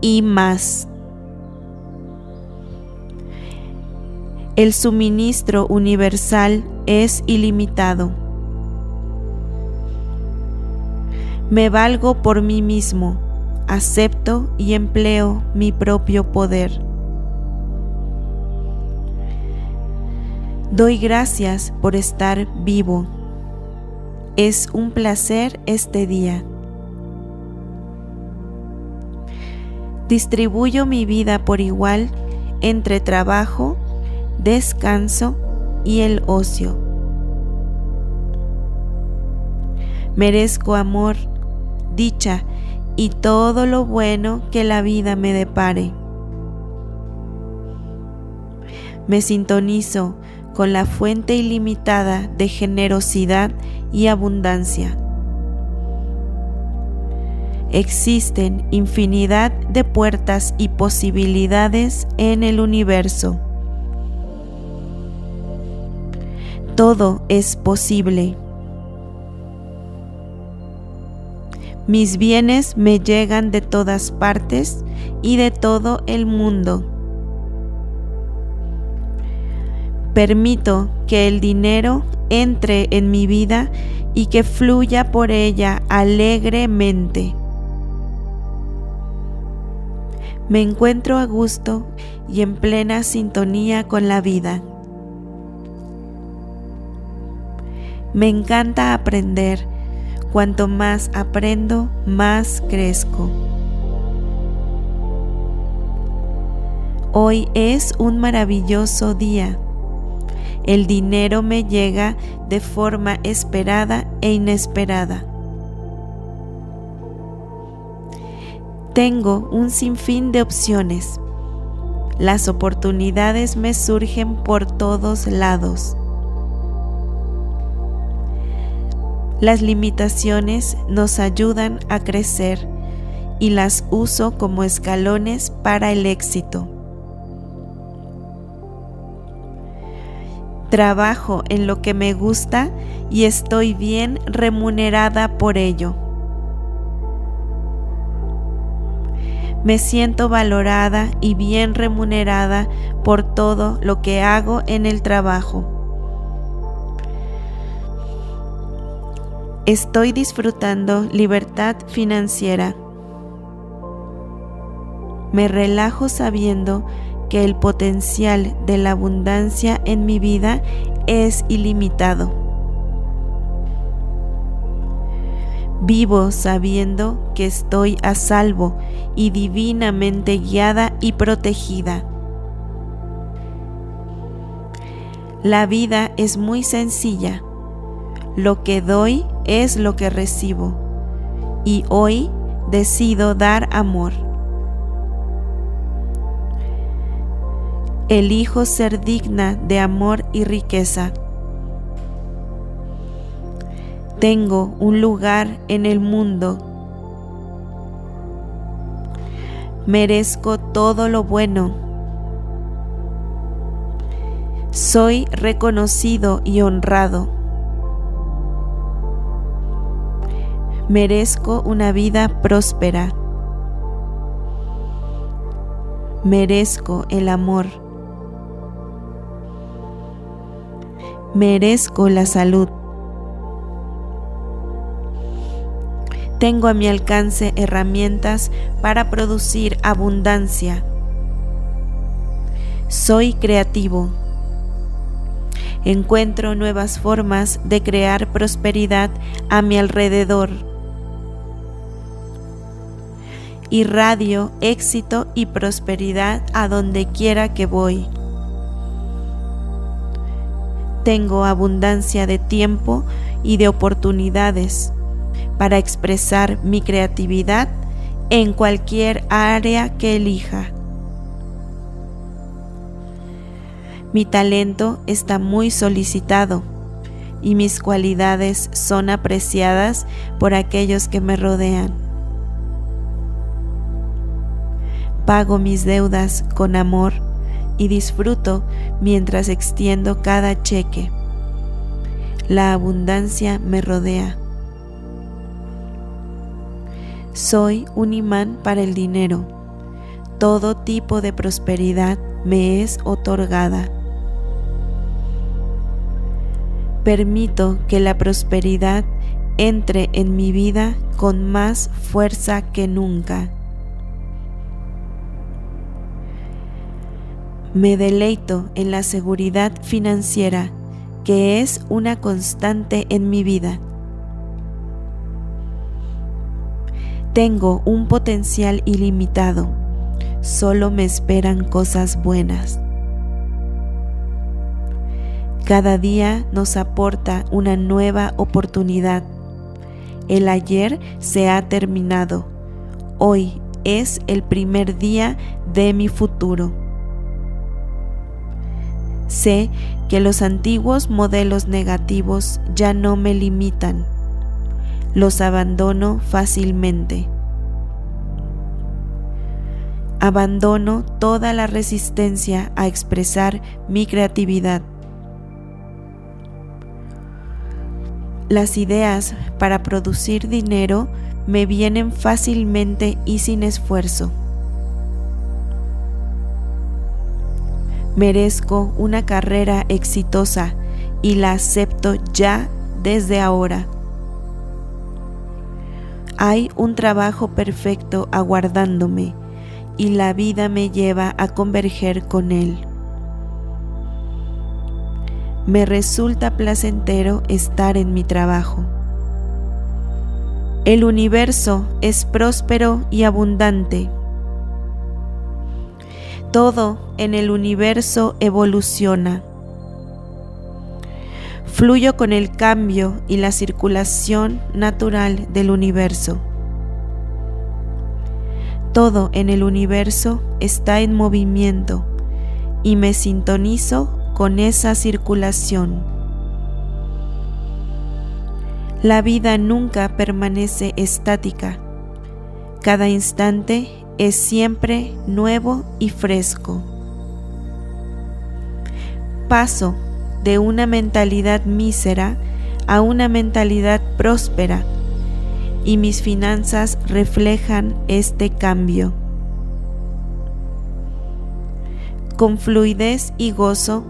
y más. El suministro universal es ilimitado. Me valgo por mí mismo, acepto y empleo mi propio poder. Doy gracias por estar vivo. Es un placer este día. Distribuyo mi vida por igual entre trabajo, descanso y el ocio. Merezco amor, dicha y todo lo bueno que la vida me depare. Me sintonizo con la fuente ilimitada de generosidad y abundancia. Existen infinidad de puertas y posibilidades en el universo. Todo es posible. Mis bienes me llegan de todas partes y de todo el mundo. Permito que el dinero entre en mi vida y que fluya por ella alegremente. Me encuentro a gusto y en plena sintonía con la vida. Me encanta aprender. Cuanto más aprendo, más crezco. Hoy es un maravilloso día. El dinero me llega de forma esperada e inesperada. Tengo un sinfín de opciones. Las oportunidades me surgen por todos lados. Las limitaciones nos ayudan a crecer y las uso como escalones para el éxito. Trabajo en lo que me gusta y estoy bien remunerada por ello. Me siento valorada y bien remunerada por todo lo que hago en el trabajo. Estoy disfrutando libertad financiera. Me relajo sabiendo que el potencial de la abundancia en mi vida es ilimitado. Vivo sabiendo que estoy a salvo y divinamente guiada y protegida. La vida es muy sencilla. Lo que doy es lo que recibo y hoy decido dar amor. Elijo ser digna de amor y riqueza. Tengo un lugar en el mundo. Merezco todo lo bueno. Soy reconocido y honrado. Merezco una vida próspera. Merezco el amor. Merezco la salud. Tengo a mi alcance herramientas para producir abundancia. Soy creativo. Encuentro nuevas formas de crear prosperidad a mi alrededor irradio éxito y prosperidad a donde quiera que voy. Tengo abundancia de tiempo y de oportunidades para expresar mi creatividad en cualquier área que elija. Mi talento está muy solicitado y mis cualidades son apreciadas por aquellos que me rodean. pago mis deudas con amor y disfruto mientras extiendo cada cheque. La abundancia me rodea. Soy un imán para el dinero. Todo tipo de prosperidad me es otorgada. Permito que la prosperidad entre en mi vida con más fuerza que nunca. Me deleito en la seguridad financiera que es una constante en mi vida. Tengo un potencial ilimitado, solo me esperan cosas buenas. Cada día nos aporta una nueva oportunidad. El ayer se ha terminado. Hoy es el primer día de mi futuro. Sé que los antiguos modelos negativos ya no me limitan. Los abandono fácilmente. Abandono toda la resistencia a expresar mi creatividad. Las ideas para producir dinero me vienen fácilmente y sin esfuerzo. Merezco una carrera exitosa y la acepto ya desde ahora. Hay un trabajo perfecto aguardándome y la vida me lleva a converger con él. Me resulta placentero estar en mi trabajo. El universo es próspero y abundante. Todo en el universo evoluciona. Fluyo con el cambio y la circulación natural del universo. Todo en el universo está en movimiento y me sintonizo con esa circulación. La vida nunca permanece estática. Cada instante es siempre nuevo y fresco. Paso de una mentalidad mísera a una mentalidad próspera y mis finanzas reflejan este cambio. Con fluidez y gozo,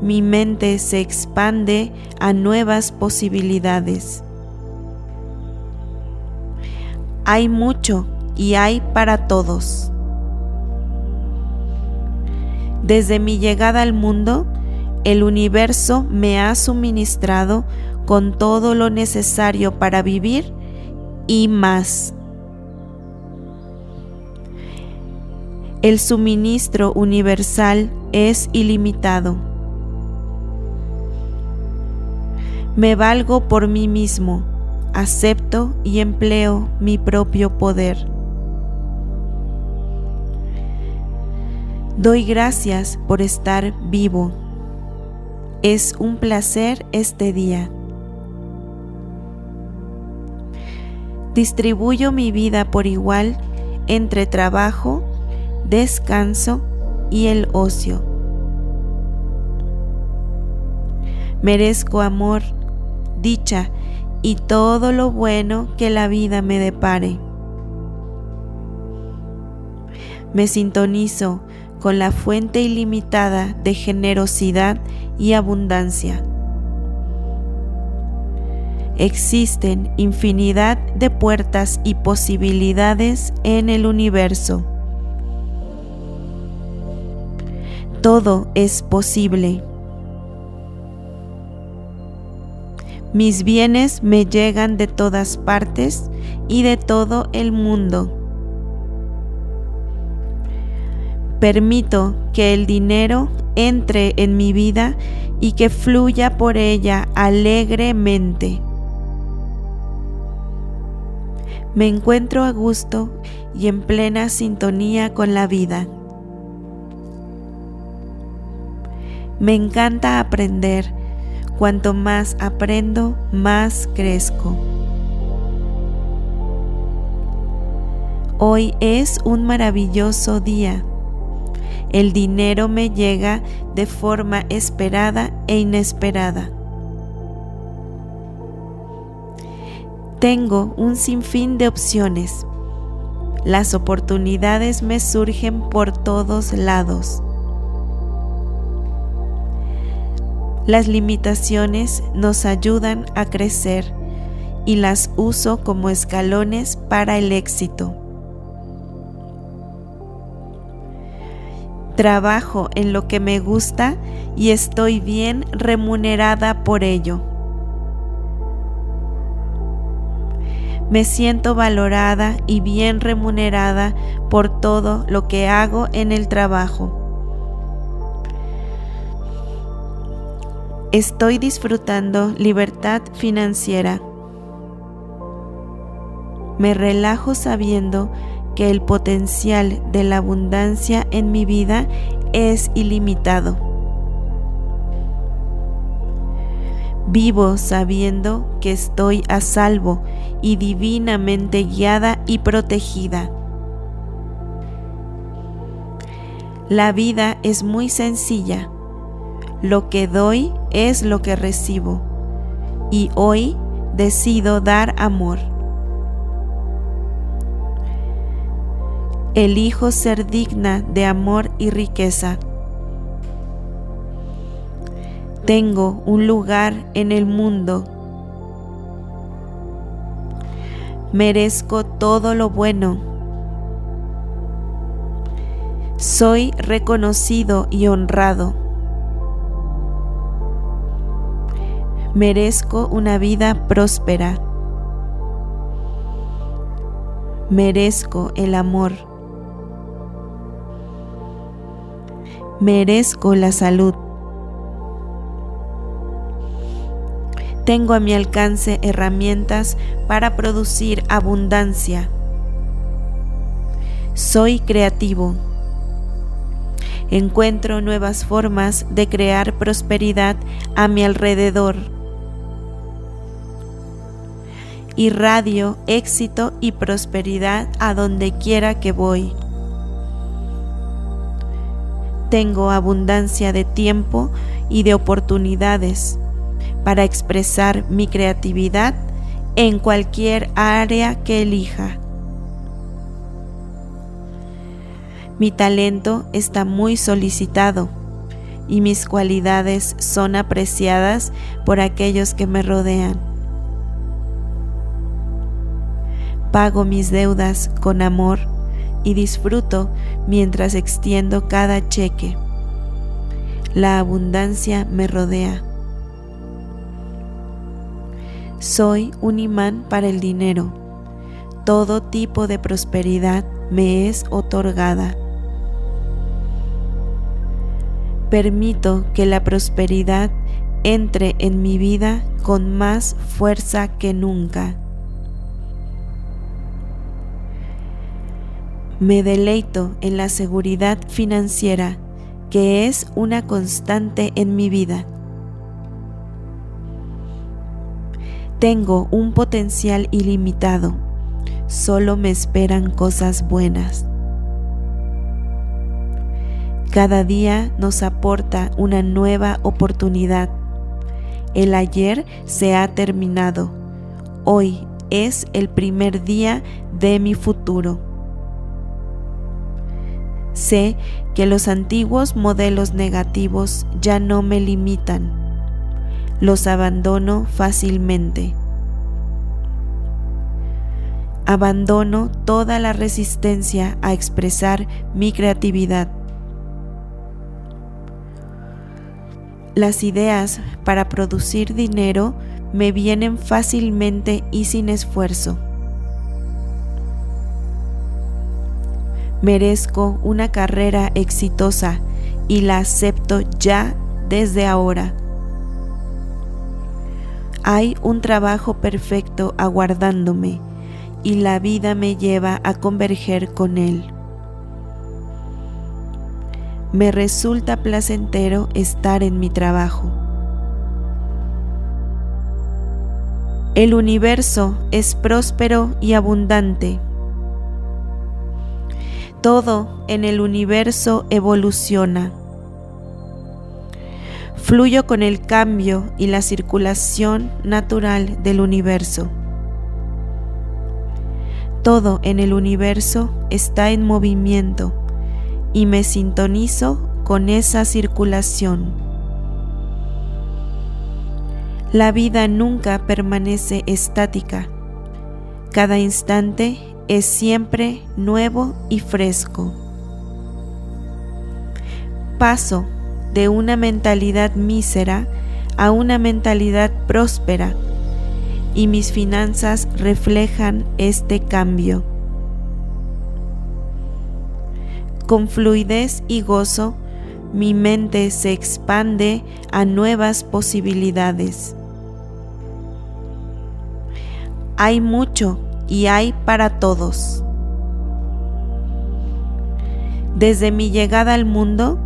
mi mente se expande a nuevas posibilidades. Hay mucho y hay para todos. Desde mi llegada al mundo, el universo me ha suministrado con todo lo necesario para vivir y más. El suministro universal es ilimitado. Me valgo por mí mismo, acepto y empleo mi propio poder. Doy gracias por estar vivo es un placer este día. Distribuyo mi vida por igual entre trabajo, descanso y el ocio. Merezco amor, dicha y todo lo bueno que la vida me depare. Me sintonizo con la fuente ilimitada de generosidad y abundancia. Existen infinidad de puertas y posibilidades en el universo. Todo es posible. Mis bienes me llegan de todas partes y de todo el mundo. Permito que el dinero entre en mi vida y que fluya por ella alegremente. Me encuentro a gusto y en plena sintonía con la vida. Me encanta aprender. Cuanto más aprendo, más crezco. Hoy es un maravilloso día el dinero me llega de forma esperada e inesperada. Tengo un sinfín de opciones. Las oportunidades me surgen por todos lados. Las limitaciones nos ayudan a crecer y las uso como escalones para el éxito. Trabajo en lo que me gusta y estoy bien remunerada por ello. Me siento valorada y bien remunerada por todo lo que hago en el trabajo. Estoy disfrutando libertad financiera. Me relajo sabiendo que el potencial de la abundancia en mi vida es ilimitado. Vivo sabiendo que estoy a salvo y divinamente guiada y protegida. La vida es muy sencilla. Lo que doy es lo que recibo. Y hoy decido dar amor. Elijo ser digna de amor y riqueza. Tengo un lugar en el mundo. Merezco todo lo bueno. Soy reconocido y honrado. Merezco una vida próspera. Merezco el amor. Merezco la salud. Tengo a mi alcance herramientas para producir abundancia. Soy creativo. Encuentro nuevas formas de crear prosperidad a mi alrededor. Irradio éxito y prosperidad a donde quiera que voy. Tengo abundancia de tiempo y de oportunidades para expresar mi creatividad en cualquier área que elija. Mi talento está muy solicitado y mis cualidades son apreciadas por aquellos que me rodean. Pago mis deudas con amor y disfruto mientras extiendo cada cheque. La abundancia me rodea. Soy un imán para el dinero. Todo tipo de prosperidad me es otorgada. Permito que la prosperidad entre en mi vida con más fuerza que nunca. Me deleito en la seguridad financiera que es una constante en mi vida. Tengo un potencial ilimitado. Solo me esperan cosas buenas. Cada día nos aporta una nueva oportunidad. El ayer se ha terminado. Hoy es el primer día de mi futuro. Sé que los antiguos modelos negativos ya no me limitan los abandono fácilmente. Abandono toda la resistencia a expresar mi creatividad. Las ideas para producir dinero me vienen fácilmente y sin esfuerzo. Merezco una carrera exitosa y la acepto ya desde ahora. Hay un trabajo perfecto aguardándome y la vida me lleva a converger con él. Me resulta placentero estar en mi trabajo. El universo es próspero y abundante. Todo en el universo evoluciona. Fluyo con el cambio y la circulación natural del universo. Todo en el universo está en movimiento y me sintonizo con esa circulación. La vida nunca permanece estática. Cada instante es siempre nuevo y fresco. Paso de una mentalidad mísera a una mentalidad próspera y mis finanzas reflejan este cambio. Con fluidez y gozo, mi mente se expande a nuevas posibilidades. Hay mucho y hay para todos. Desde mi llegada al mundo,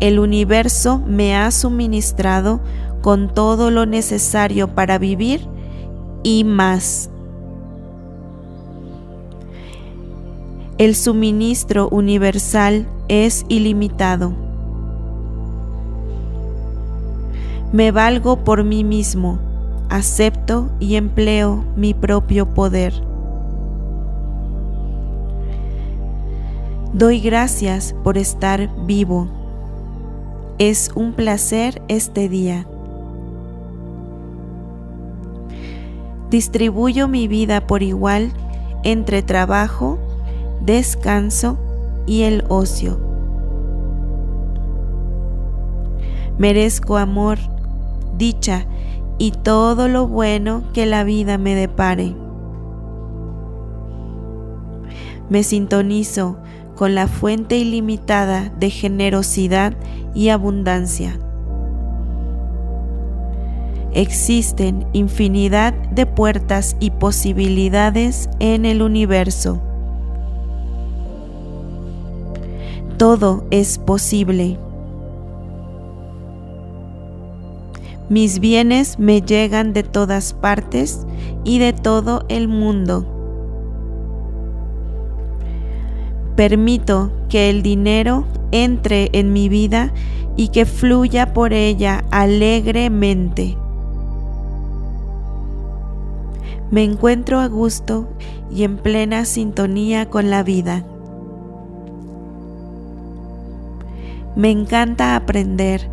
el universo me ha suministrado con todo lo necesario para vivir y más. El suministro universal es ilimitado. Me valgo por mí mismo, acepto y empleo mi propio poder. Doy gracias por estar vivo. Es un placer este día. Distribuyo mi vida por igual entre trabajo, descanso y el ocio. Merezco amor, dicha y todo lo bueno que la vida me depare. Me sintonizo con la fuente ilimitada de generosidad y abundancia. Existen infinidad de puertas y posibilidades en el universo. Todo es posible. Mis bienes me llegan de todas partes y de todo el mundo. Permito que el dinero entre en mi vida y que fluya por ella alegremente. Me encuentro a gusto y en plena sintonía con la vida. Me encanta aprender.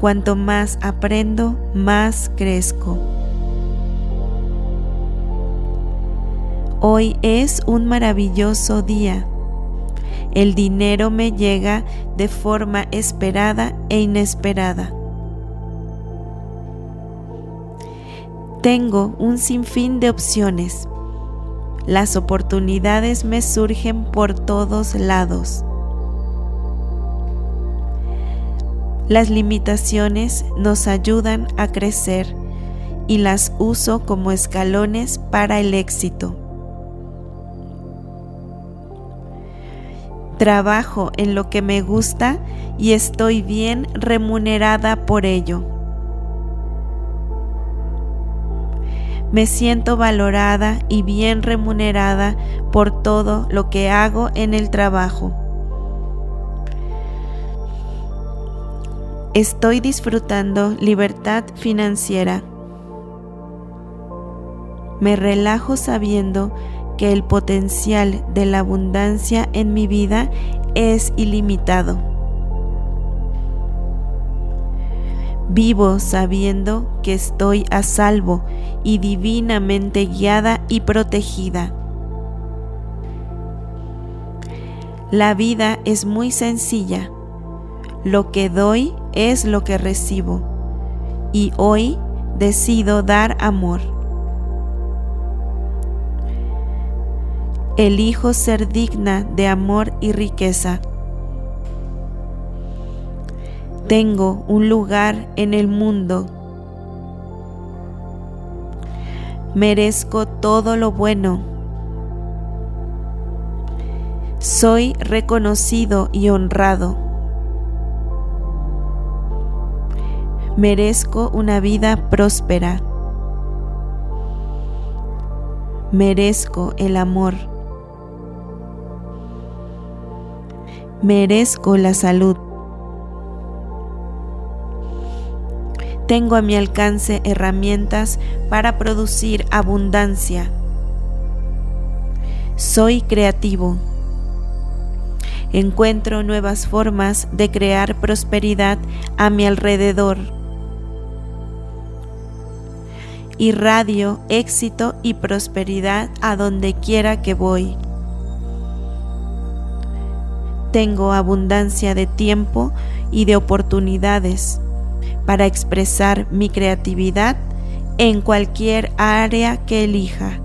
Cuanto más aprendo, más crezco. Hoy es un maravilloso día. El dinero me llega de forma esperada e inesperada. Tengo un sinfín de opciones. Las oportunidades me surgen por todos lados. Las limitaciones nos ayudan a crecer y las uso como escalones para el éxito. Trabajo en lo que me gusta y estoy bien remunerada por ello. Me siento valorada y bien remunerada por todo lo que hago en el trabajo. Estoy disfrutando libertad financiera. Me relajo sabiendo que el potencial de la abundancia en mi vida es ilimitado. Vivo sabiendo que estoy a salvo y divinamente guiada y protegida. La vida es muy sencilla. Lo que doy es lo que recibo. Y hoy decido dar amor. Elijo ser digna de amor y riqueza tengo un lugar en el mundo. Merezco todo lo bueno. Soy reconocido y honrado. Merezco una vida próspera. Merezco el amor. Merezco la salud. Tengo a mi alcance herramientas para producir abundancia. Soy creativo. Encuentro nuevas formas de crear prosperidad a mi alrededor. Irradio éxito y prosperidad a donde quiera que voy. Tengo abundancia de tiempo y de oportunidades para expresar mi creatividad en cualquier área que elija.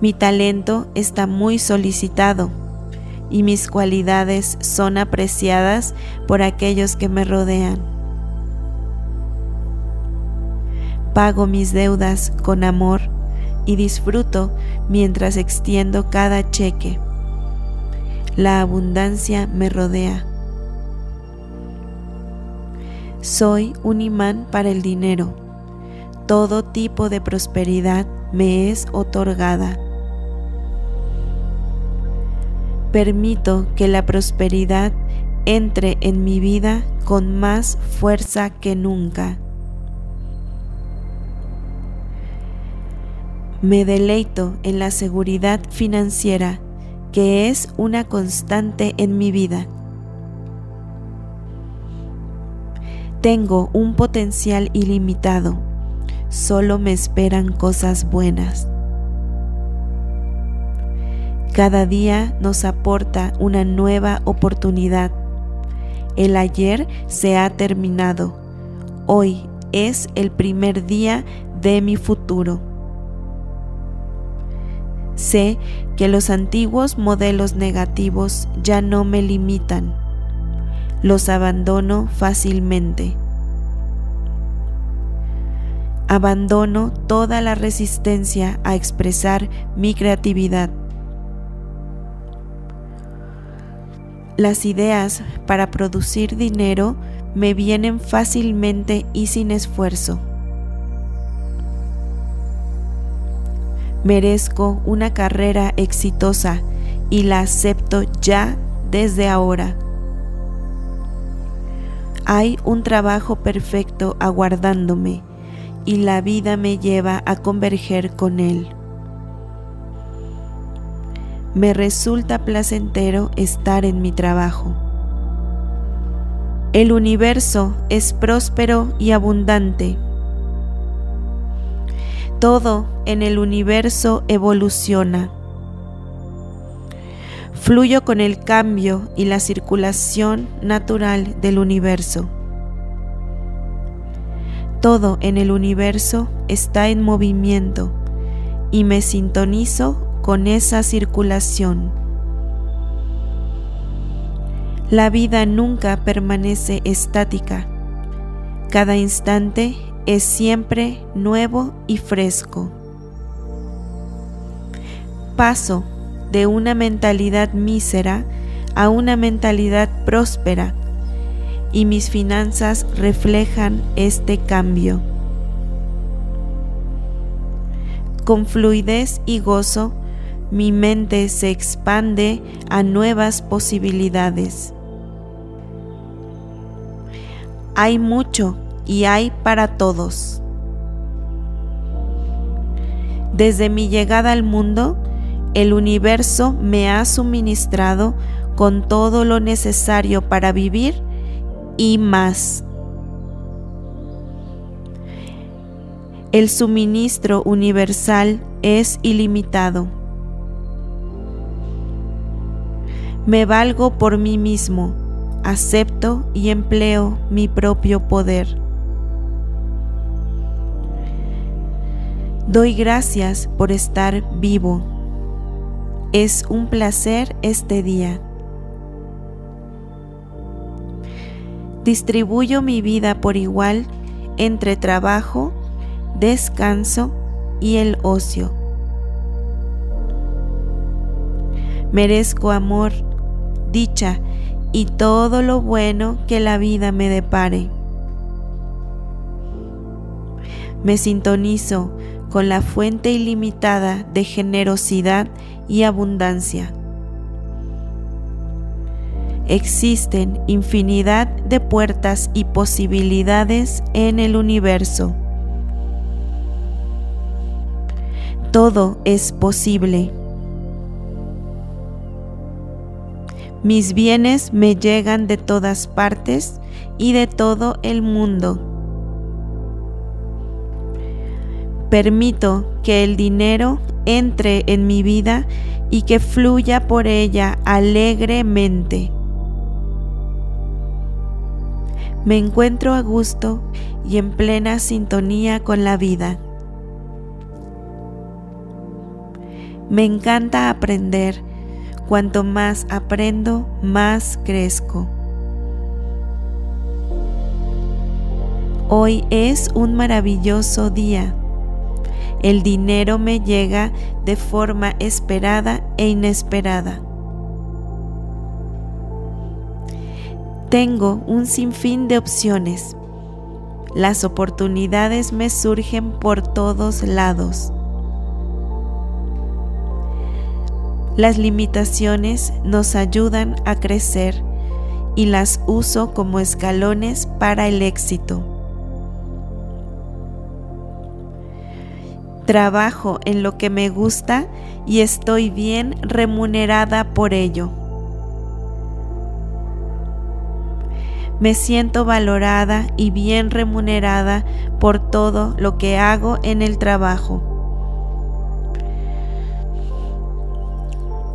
Mi talento está muy solicitado y mis cualidades son apreciadas por aquellos que me rodean. Pago mis deudas con amor y disfruto mientras extiendo cada cheque. La abundancia me rodea. Soy un imán para el dinero. Todo tipo de prosperidad me es otorgada. Permito que la prosperidad entre en mi vida con más fuerza que nunca. Me deleito en la seguridad financiera que es una constante en mi vida. Tengo un potencial ilimitado solo me esperan cosas buenas. Cada día nos aporta una nueva oportunidad. El ayer se ha terminado. Hoy es el primer día de mi futuro. Sé que los antiguos modelos negativos ya no me limitan. Los abandono fácilmente. Abandono toda la resistencia a expresar mi creatividad. Las ideas para producir dinero me vienen fácilmente y sin esfuerzo. Merezco una carrera exitosa y la acepto ya desde ahora. Hay un trabajo perfecto aguardándome y la vida me lleva a converger con él. Me resulta placentero estar en mi trabajo. El universo es próspero y abundante todo en el universo evoluciona. Fluyo con el cambio y la circulación natural del universo. Todo en el universo está en movimiento y me sintonizo con esa circulación. La vida nunca permanece estática. Cada instante es siempre nuevo y fresco. Paso de una mentalidad mísera a una mentalidad próspera y mis finanzas reflejan este cambio. Con fluidez y gozo, mi mente se expande a nuevas posibilidades. Hay mucho y hay para todos. Desde mi llegada al mundo, el universo me ha suministrado con todo lo necesario para vivir y más. El suministro universal es ilimitado. Me valgo por mí mismo, acepto y empleo mi propio poder. Doy gracias por estar vivo. Es un placer este día. Distribuyo mi vida por igual entre trabajo, descanso y el ocio. Merezco amor, dicha y todo lo bueno que la vida me depare. Me sintonizo con la fuente ilimitada de generosidad y abundancia. Existen infinidad de puertas y posibilidades en el universo. Todo es posible. Mis bienes me llegan de todas partes y de todo el mundo. Permito que el dinero entre en mi vida y que fluya por ella alegremente. Me encuentro a gusto y en plena sintonía con la vida. Me encanta aprender. Cuanto más aprendo, más crezco. Hoy es un maravilloso día el dinero me llega de forma esperada e inesperada. Tengo un sinfín de opciones. Las oportunidades me surgen por todos lados. Las limitaciones nos ayudan a crecer y las uso como escalones para el éxito. Trabajo en lo que me gusta y estoy bien remunerada por ello. Me siento valorada y bien remunerada por todo lo que hago en el trabajo.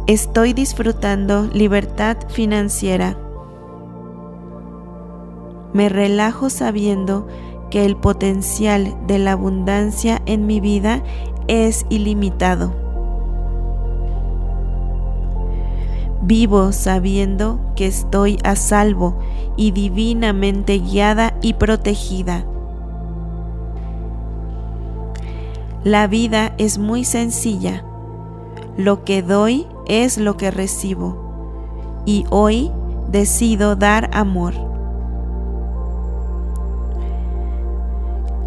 Estoy disfrutando libertad financiera. Me relajo sabiendo que el potencial de la abundancia en mi vida es ilimitado. Vivo sabiendo que estoy a salvo y divinamente guiada y protegida. La vida es muy sencilla. Lo que doy es lo que recibo. Y hoy decido dar amor.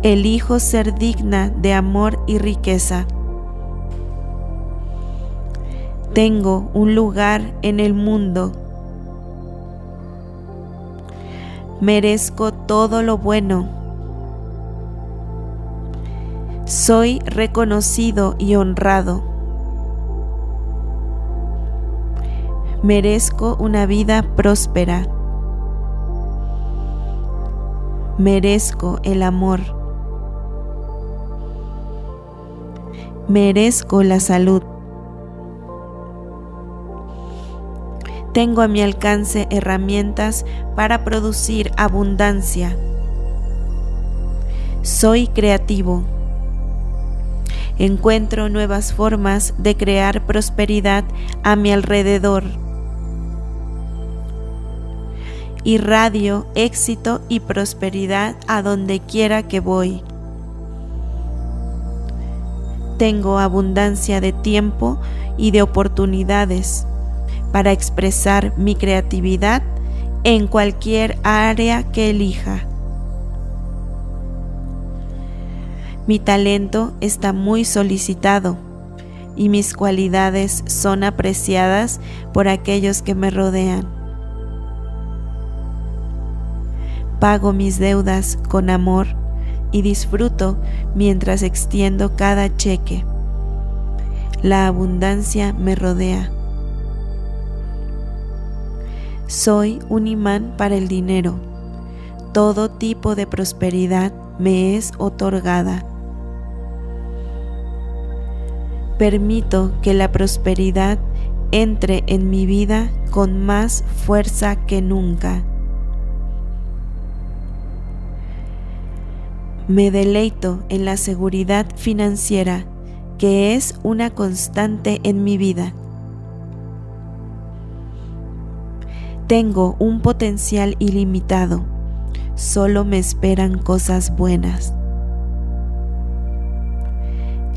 Elijo ser digna de amor y riqueza. Tengo un lugar en el mundo. Merezco todo lo bueno. Soy reconocido y honrado. Merezco una vida próspera. Merezco el amor. Merezco la salud. Tengo a mi alcance herramientas para producir abundancia. Soy creativo. Encuentro nuevas formas de crear prosperidad a mi alrededor. Irradio éxito y prosperidad a donde quiera que voy. Tengo abundancia de tiempo y de oportunidades para expresar mi creatividad en cualquier área que elija. Mi talento está muy solicitado y mis cualidades son apreciadas por aquellos que me rodean. Pago mis deudas con amor y disfruto mientras extiendo cada cheque. La abundancia me rodea. Soy un imán para el dinero. Todo tipo de prosperidad me es otorgada. Permito que la prosperidad entre en mi vida con más fuerza que nunca. Me deleito en la seguridad financiera que es una constante en mi vida. Tengo un potencial ilimitado. Solo me esperan cosas buenas.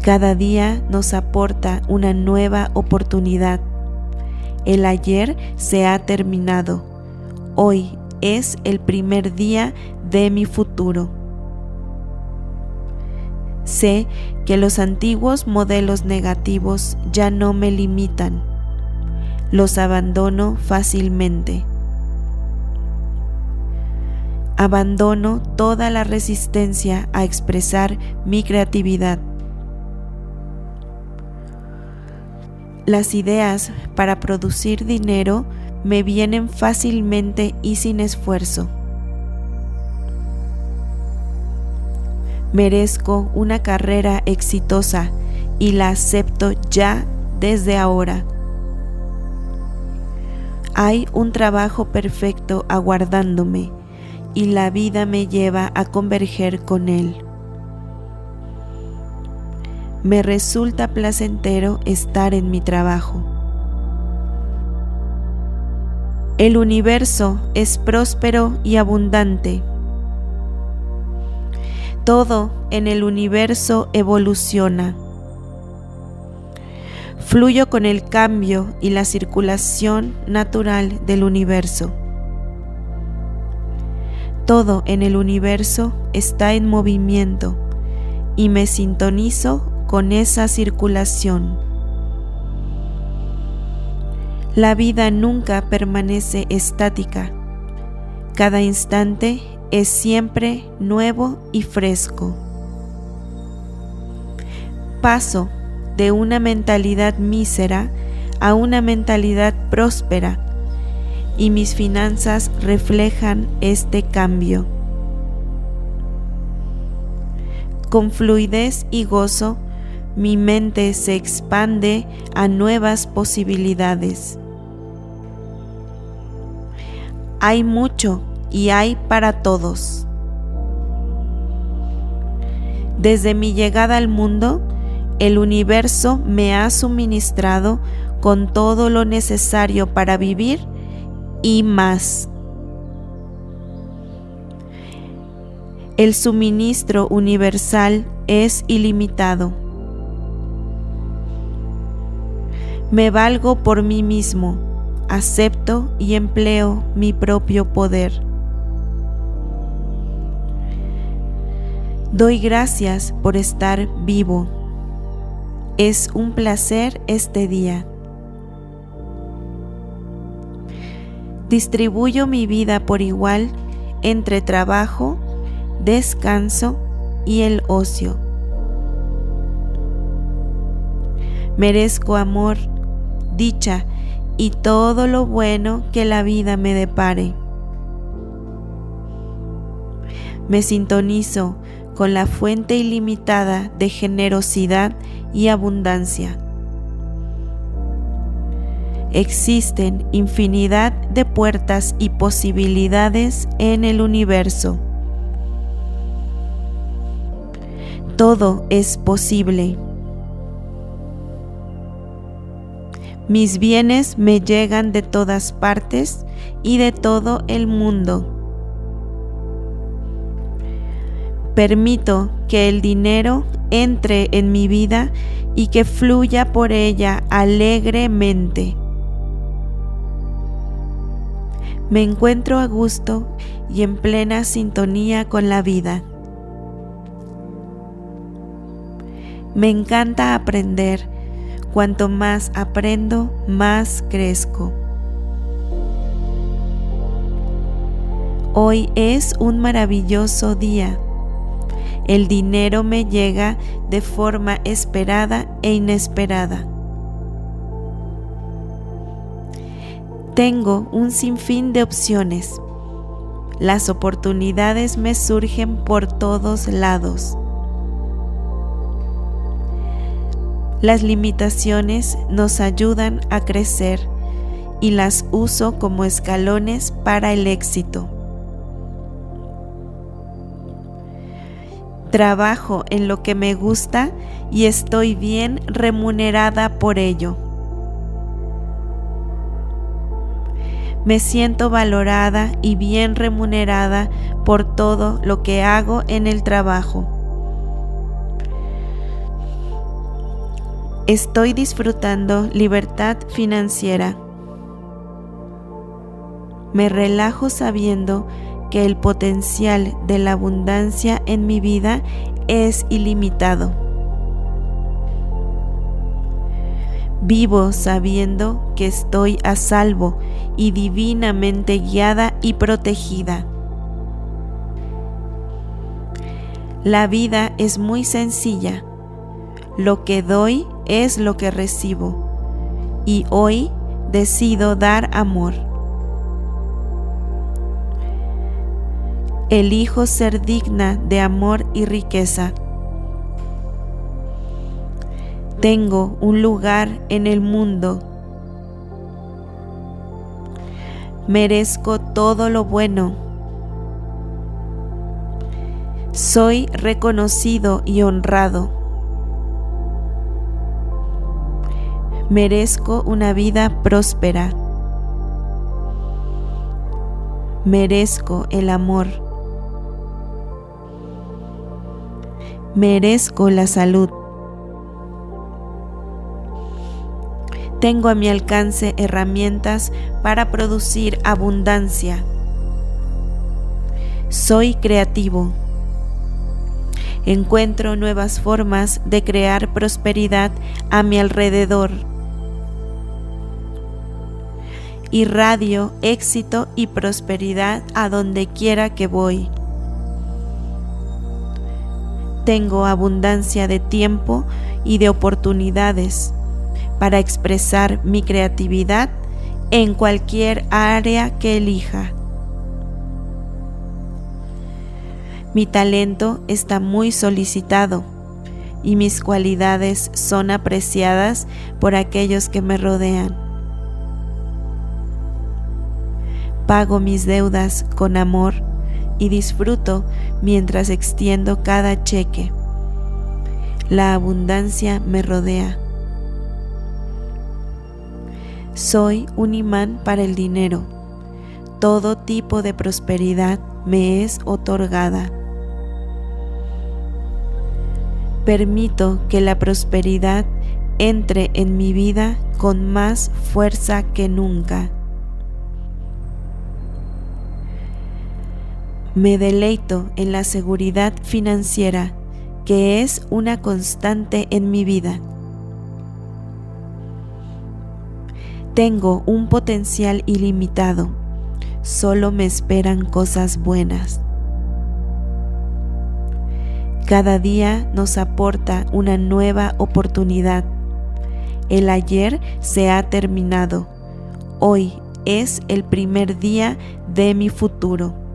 Cada día nos aporta una nueva oportunidad. El ayer se ha terminado. Hoy es el primer día de mi futuro. Sé que los antiguos modelos negativos ya no me limitan los abandono fácilmente. Abandono toda la resistencia a expresar mi creatividad. Las ideas para producir dinero me vienen fácilmente y sin esfuerzo. Merezco una carrera exitosa y la acepto ya desde ahora. Hay un trabajo perfecto aguardándome y la vida me lleva a converger con él. Me resulta placentero estar en mi trabajo. El universo es próspero y abundante. Todo en el universo evoluciona. Fluyo con el cambio y la circulación natural del universo. Todo en el universo está en movimiento y me sintonizo con esa circulación. La vida nunca permanece estática. Cada instante es siempre nuevo y fresco. Paso de una mentalidad mísera a una mentalidad próspera y mis finanzas reflejan este cambio. Con fluidez y gozo, mi mente se expande a nuevas posibilidades. Hay mucho y hay para todos. Desde mi llegada al mundo, el universo me ha suministrado con todo lo necesario para vivir y más. El suministro universal es ilimitado. Me valgo por mí mismo, acepto y empleo mi propio poder. Doy gracias por estar vivo. Es un placer este día. Distribuyo mi vida por igual entre trabajo, descanso y el ocio. Merezco amor, dicha y todo lo bueno que la vida me depare. Me sintonizo con la fuente ilimitada de generosidad y abundancia. Existen infinidad de puertas y posibilidades en el universo. Todo es posible. Mis bienes me llegan de todas partes y de todo el mundo. Permito que el dinero entre en mi vida y que fluya por ella alegremente. Me encuentro a gusto y en plena sintonía con la vida. Me encanta aprender. Cuanto más aprendo, más crezco. Hoy es un maravilloso día. El dinero me llega de forma esperada e inesperada. Tengo un sinfín de opciones. Las oportunidades me surgen por todos lados. Las limitaciones nos ayudan a crecer y las uso como escalones para el éxito. Trabajo en lo que me gusta y estoy bien remunerada por ello. Me siento valorada y bien remunerada por todo lo que hago en el trabajo. Estoy disfrutando libertad financiera. Me relajo sabiendo que el potencial de la abundancia en mi vida es ilimitado. Vivo sabiendo que estoy a salvo y divinamente guiada y protegida. La vida es muy sencilla. Lo que doy es lo que recibo. Y hoy decido dar amor. Elijo ser digna de amor y riqueza. Tengo un lugar en el mundo. Merezco todo lo bueno. Soy reconocido y honrado. Merezco una vida próspera. Merezco el amor. Merezco la salud. Tengo a mi alcance herramientas para producir abundancia. Soy creativo. Encuentro nuevas formas de crear prosperidad a mi alrededor. Irradio éxito y prosperidad a donde quiera que voy. Tengo abundancia de tiempo y de oportunidades para expresar mi creatividad en cualquier área que elija. Mi talento está muy solicitado y mis cualidades son apreciadas por aquellos que me rodean. Pago mis deudas con amor y disfruto mientras extiendo cada cheque. La abundancia me rodea. Soy un imán para el dinero. Todo tipo de prosperidad me es otorgada. Permito que la prosperidad entre en mi vida con más fuerza que nunca. Me deleito en la seguridad financiera que es una constante en mi vida. Tengo un potencial ilimitado, solo me esperan cosas buenas. Cada día nos aporta una nueva oportunidad. El ayer se ha terminado. Hoy es el primer día de mi futuro.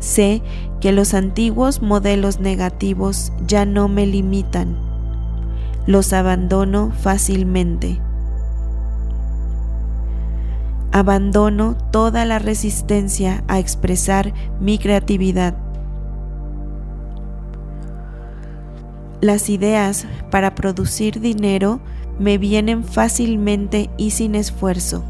Sé que los antiguos modelos negativos ya no me limitan. Los abandono fácilmente. Abandono toda la resistencia a expresar mi creatividad Las ideas para producir dinero me vienen fácilmente y sin esfuerzo.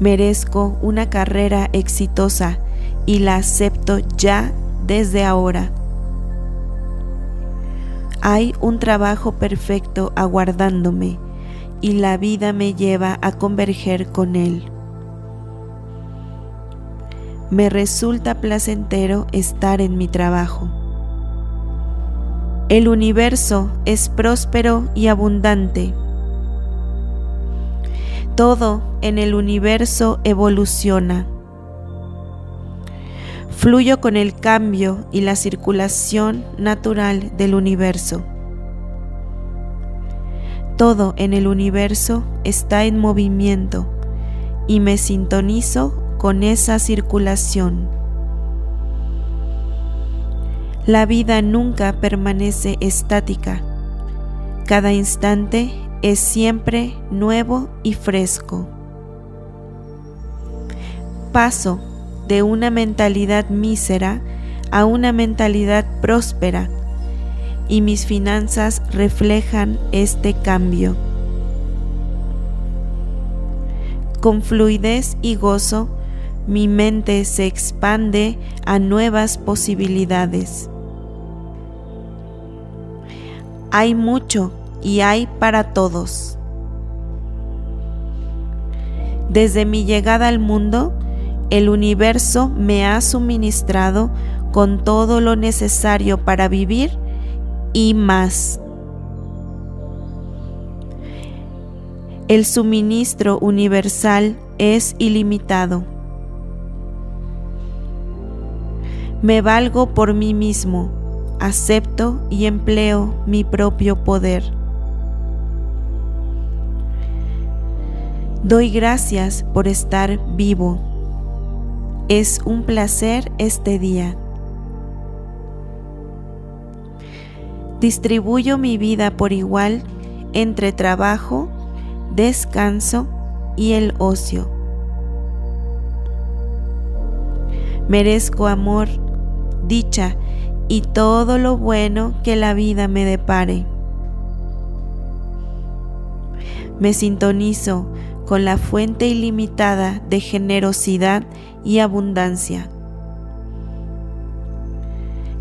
Merezco una carrera exitosa y la acepto ya desde ahora. Hay un trabajo perfecto aguardándome y la vida me lleva a converger con él. Me resulta placentero estar en mi trabajo. El universo es próspero y abundante. Todo en el universo evoluciona. Fluyo con el cambio y la circulación natural del universo. Todo en el universo está en movimiento y me sintonizo con esa circulación. La vida nunca permanece estática. Cada instante es siempre nuevo y fresco. Paso de una mentalidad mísera a una mentalidad próspera y mis finanzas reflejan este cambio. Con fluidez y gozo, mi mente se expande a nuevas posibilidades. Hay mucho y hay para todos. Desde mi llegada al mundo, el universo me ha suministrado con todo lo necesario para vivir y más. El suministro universal es ilimitado. Me valgo por mí mismo, acepto y empleo mi propio poder. Doy gracias por estar vivo. Es un placer este día. Distribuyo mi vida por igual entre trabajo, descanso y el ocio. Merezco amor dicha y todo lo bueno que la vida me depare. Me sintonizo con la fuente ilimitada de generosidad y abundancia.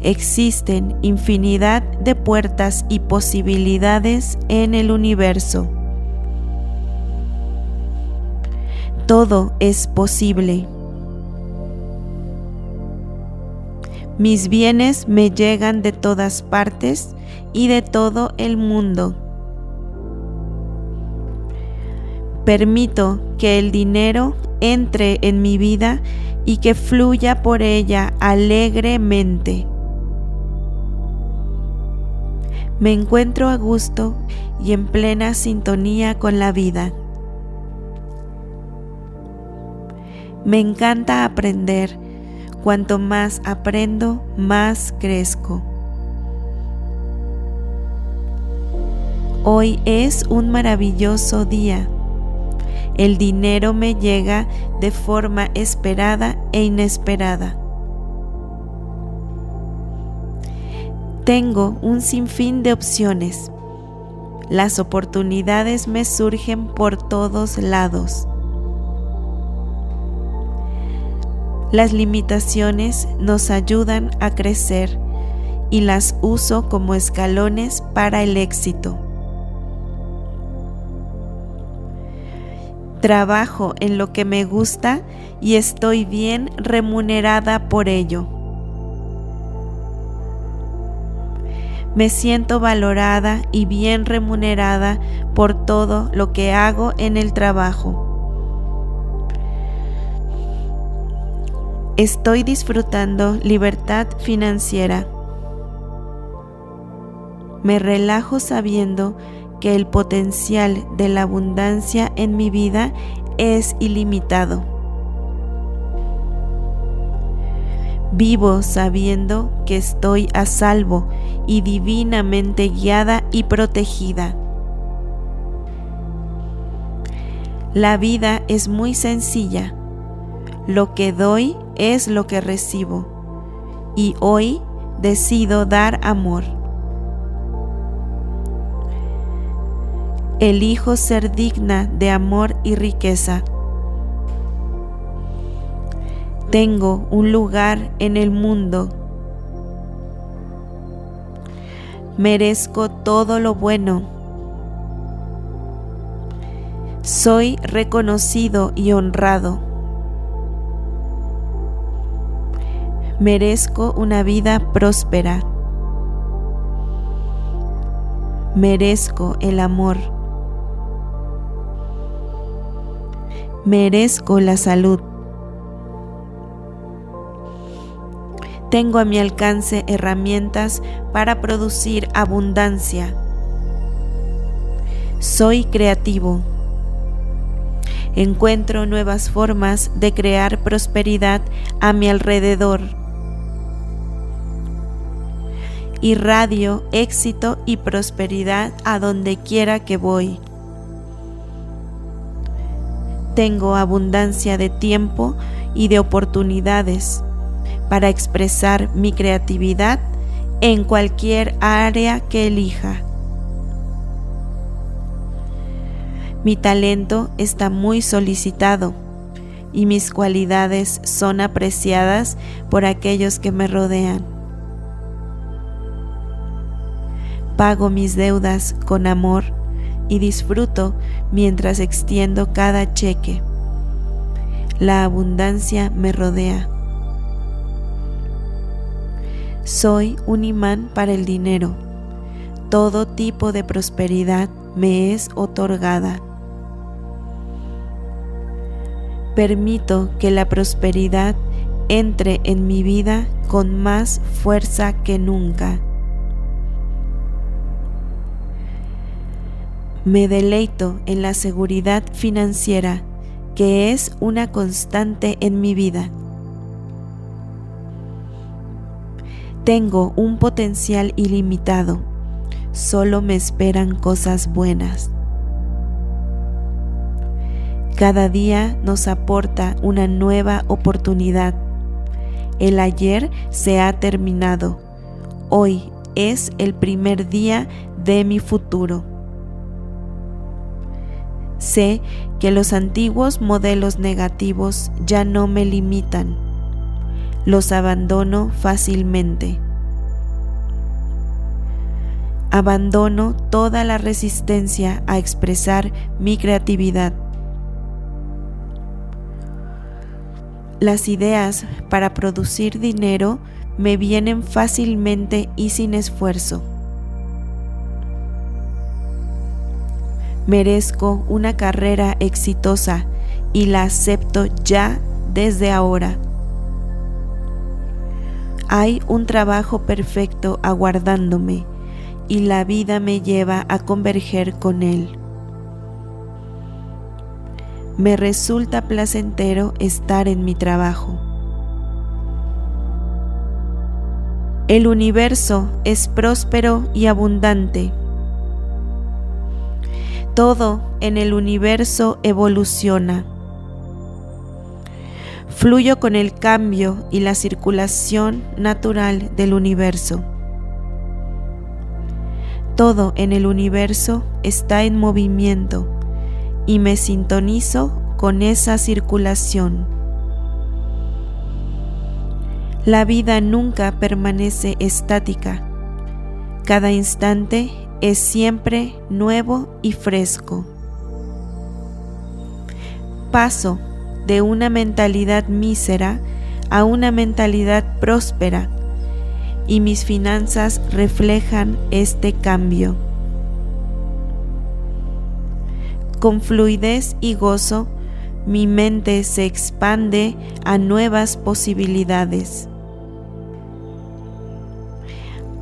Existen infinidad de puertas y posibilidades en el universo. Todo es posible. Mis bienes me llegan de todas partes y de todo el mundo. Permito que el dinero entre en mi vida y que fluya por ella alegremente. Me encuentro a gusto y en plena sintonía con la vida. Me encanta aprender. Cuanto más aprendo, más crezco. Hoy es un maravilloso día. El dinero me llega de forma esperada e inesperada. Tengo un sinfín de opciones. Las oportunidades me surgen por todos lados. Las limitaciones nos ayudan a crecer y las uso como escalones para el éxito. Trabajo en lo que me gusta y estoy bien remunerada por ello. Me siento valorada y bien remunerada por todo lo que hago en el trabajo. Estoy disfrutando libertad financiera. Me relajo sabiendo que el potencial de la abundancia en mi vida es ilimitado. Vivo sabiendo que estoy a salvo y divinamente guiada y protegida. La vida es muy sencilla. Lo que doy es lo que recibo. Y hoy decido dar amor. Elijo ser digna de amor y riqueza. Tengo un lugar en el mundo. Merezco todo lo bueno. Soy reconocido y honrado. Merezco una vida próspera. Merezco el amor. Merezco la salud. Tengo a mi alcance herramientas para producir abundancia. Soy creativo. Encuentro nuevas formas de crear prosperidad a mi alrededor. Irradio éxito y prosperidad a donde quiera que voy tengo abundancia de tiempo y de oportunidades para expresar mi creatividad en cualquier área que elija. Mi talento está muy solicitado y mis cualidades son apreciadas por aquellos que me rodean. Pago mis deudas con amor y disfruto mientras extiendo cada cheque. La abundancia me rodea. Soy un imán para el dinero. Todo tipo de prosperidad me es otorgada. Permito que la prosperidad entre en mi vida con más fuerza que nunca. Me deleito en la seguridad financiera que es una constante en mi vida. Tengo un potencial ilimitado, solo me esperan cosas buenas. Cada día nos aporta una nueva oportunidad. El ayer se ha terminado. Hoy es el primer día de mi futuro. Sé que los antiguos modelos negativos ya no me limitan. Los abandono fácilmente. Abandono toda la resistencia a expresar mi creatividad. Las ideas para producir dinero me vienen fácilmente y sin esfuerzo. Merezco una carrera exitosa y la acepto ya desde ahora. Hay un trabajo perfecto aguardándome y la vida me lleva a converger con Él. Me resulta placentero estar en mi trabajo. El universo es próspero y abundante. Todo en el universo evoluciona. Fluyo con el cambio y la circulación natural del universo. Todo en el universo está en movimiento y me sintonizo con esa circulación. La vida nunca permanece estática. Cada instante es siempre nuevo y fresco. Paso de una mentalidad mísera a una mentalidad próspera y mis finanzas reflejan este cambio. Con fluidez y gozo, mi mente se expande a nuevas posibilidades.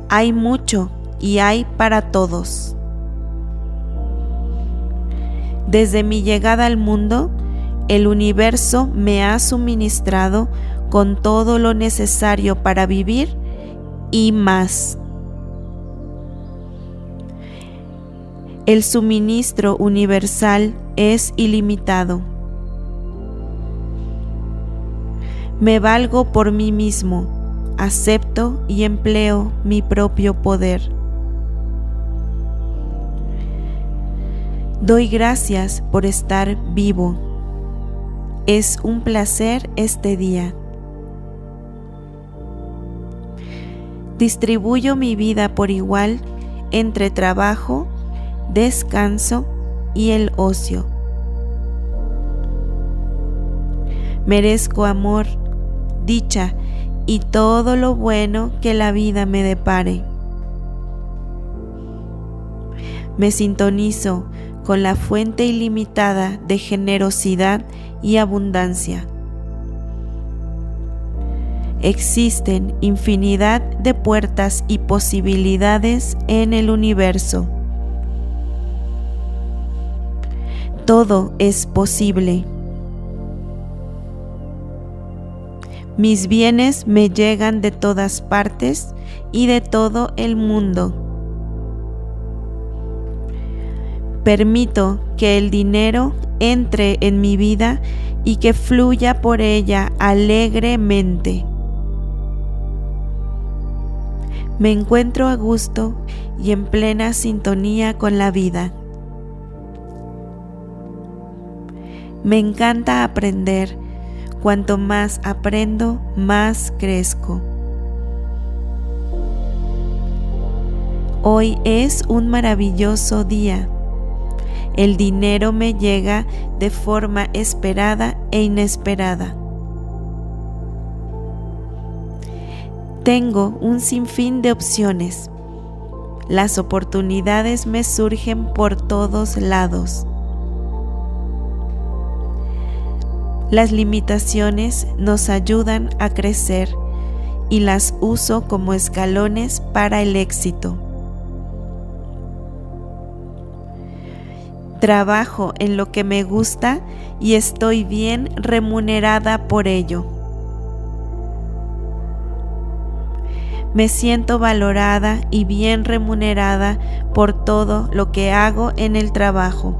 Hay mucho y hay para todos. Desde mi llegada al mundo, el universo me ha suministrado con todo lo necesario para vivir y más. El suministro universal es ilimitado. Me valgo por mí mismo, acepto y empleo mi propio poder. Doy gracias por estar vivo es un placer este día. Distribuyo mi vida por igual entre trabajo, descanso y el ocio. Merezco amor, dicha y todo lo bueno que la vida me depare. Me sintonizo con la fuente ilimitada de generosidad y abundancia. Existen infinidad de puertas y posibilidades en el universo. Todo es posible. Mis bienes me llegan de todas partes y de todo el mundo. Permito que el dinero entre en mi vida y que fluya por ella alegremente. Me encuentro a gusto y en plena sintonía con la vida. Me encanta aprender. Cuanto más aprendo, más crezco. Hoy es un maravilloso día el dinero me llega de forma esperada e inesperada. Tengo un sinfín de opciones. Las oportunidades me surgen por todos lados. Las limitaciones nos ayudan a crecer y las uso como escalones para el éxito. Trabajo en lo que me gusta y estoy bien remunerada por ello. Me siento valorada y bien remunerada por todo lo que hago en el trabajo.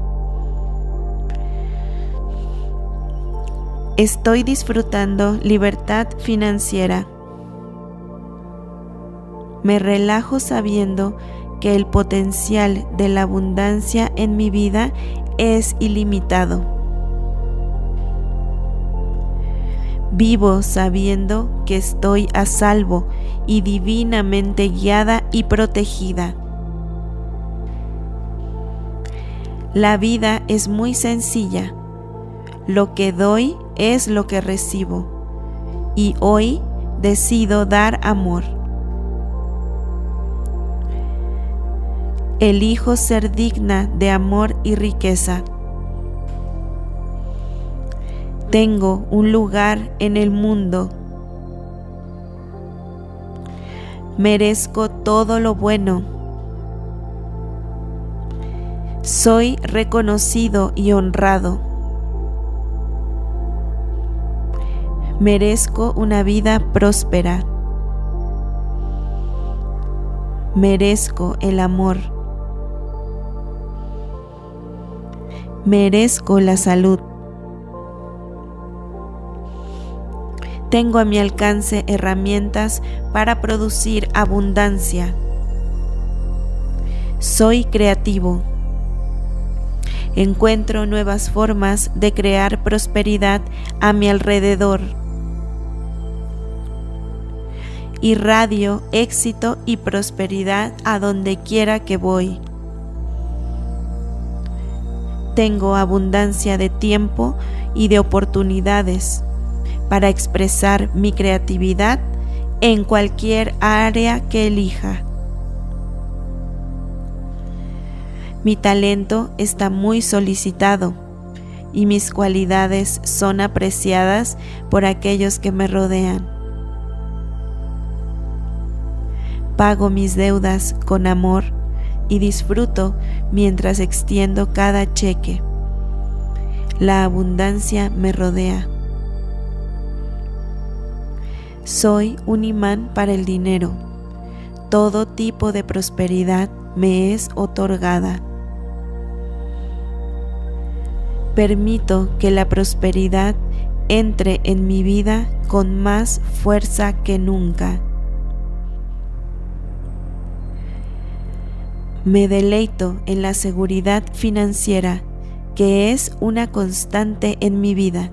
Estoy disfrutando libertad financiera. Me relajo sabiendo que el potencial de la abundancia en mi vida es ilimitado. Vivo sabiendo que estoy a salvo y divinamente guiada y protegida. La vida es muy sencilla. Lo que doy es lo que recibo. Y hoy decido dar amor. Elijo ser digna de amor y riqueza. Tengo un lugar en el mundo. Merezco todo lo bueno. Soy reconocido y honrado. Merezco una vida próspera. Merezco el amor. Merezco la salud. Tengo a mi alcance herramientas para producir abundancia. Soy creativo. Encuentro nuevas formas de crear prosperidad a mi alrededor. Irradio éxito y prosperidad a donde quiera que voy. Tengo abundancia de tiempo y de oportunidades para expresar mi creatividad en cualquier área que elija. Mi talento está muy solicitado y mis cualidades son apreciadas por aquellos que me rodean. Pago mis deudas con amor y disfruto mientras extiendo cada cheque. La abundancia me rodea. Soy un imán para el dinero. Todo tipo de prosperidad me es otorgada. Permito que la prosperidad entre en mi vida con más fuerza que nunca. Me deleito en la seguridad financiera que es una constante en mi vida.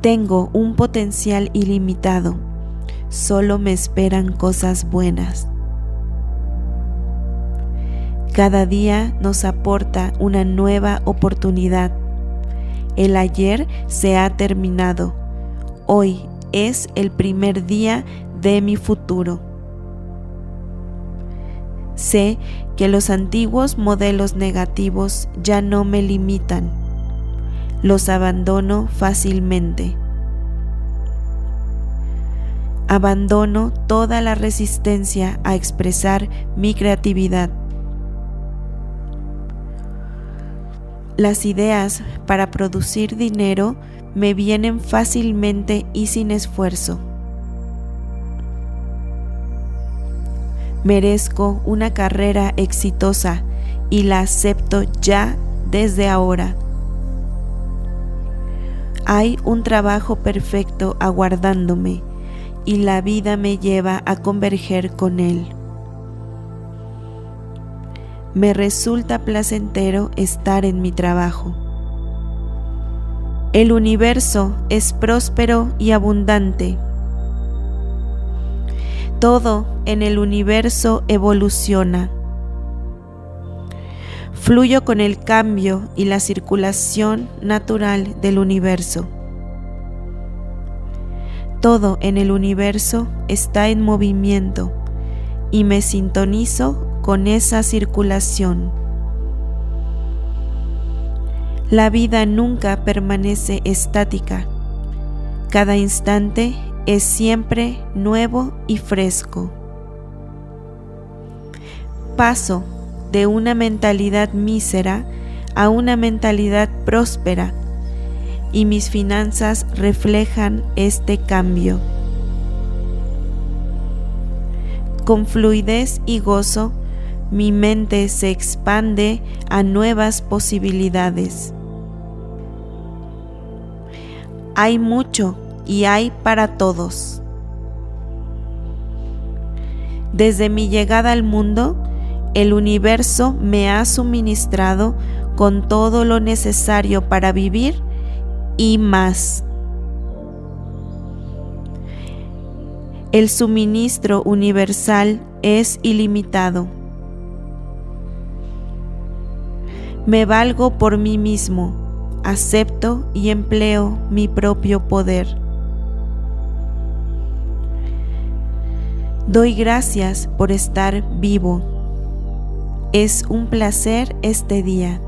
Tengo un potencial ilimitado. Solo me esperan cosas buenas. Cada día nos aporta una nueva oportunidad. El ayer se ha terminado. Hoy es el primer día de mi futuro. Sé que los antiguos modelos negativos ya no me limitan los abandono fácilmente. Abandono toda la resistencia a expresar mi creatividad. Las ideas para producir dinero me vienen fácilmente y sin esfuerzo. Merezco una carrera exitosa y la acepto ya desde ahora hay un trabajo perfecto aguardándome y la vida me lleva a converger con él. Me resulta placentero estar en mi trabajo. El universo es próspero y abundante. Todo en el universo evoluciona. Fluyo con el cambio y la circulación natural del universo. Todo en el universo está en movimiento y me sintonizo con esa circulación. La vida nunca permanece estática. Cada instante es siempre nuevo y fresco. Paso de una mentalidad mísera a una mentalidad próspera y mis finanzas reflejan este cambio. Con fluidez y gozo, mi mente se expande a nuevas posibilidades. Hay mucho y hay para todos. Desde mi llegada al mundo, el universo me ha suministrado con todo lo necesario para vivir y más. El suministro universal es ilimitado. Me valgo por mí mismo, acepto y empleo mi propio poder. Doy gracias por estar vivo es un placer este día.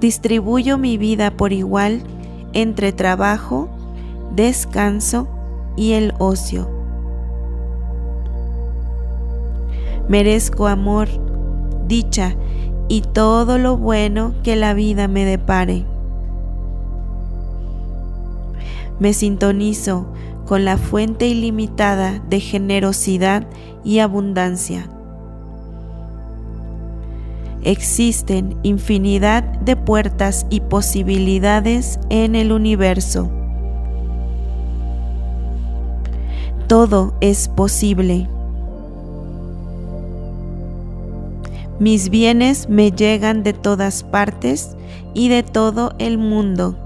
Distribuyo mi vida por igual entre trabajo, descanso y el ocio. Merezco amor, dicha y todo lo bueno que la vida me depare. Me sintonizo con la fuente ilimitada de generosidad y abundancia. Existen infinidad de puertas y posibilidades en el universo. Todo es posible. Mis bienes me llegan de todas partes y de todo el mundo.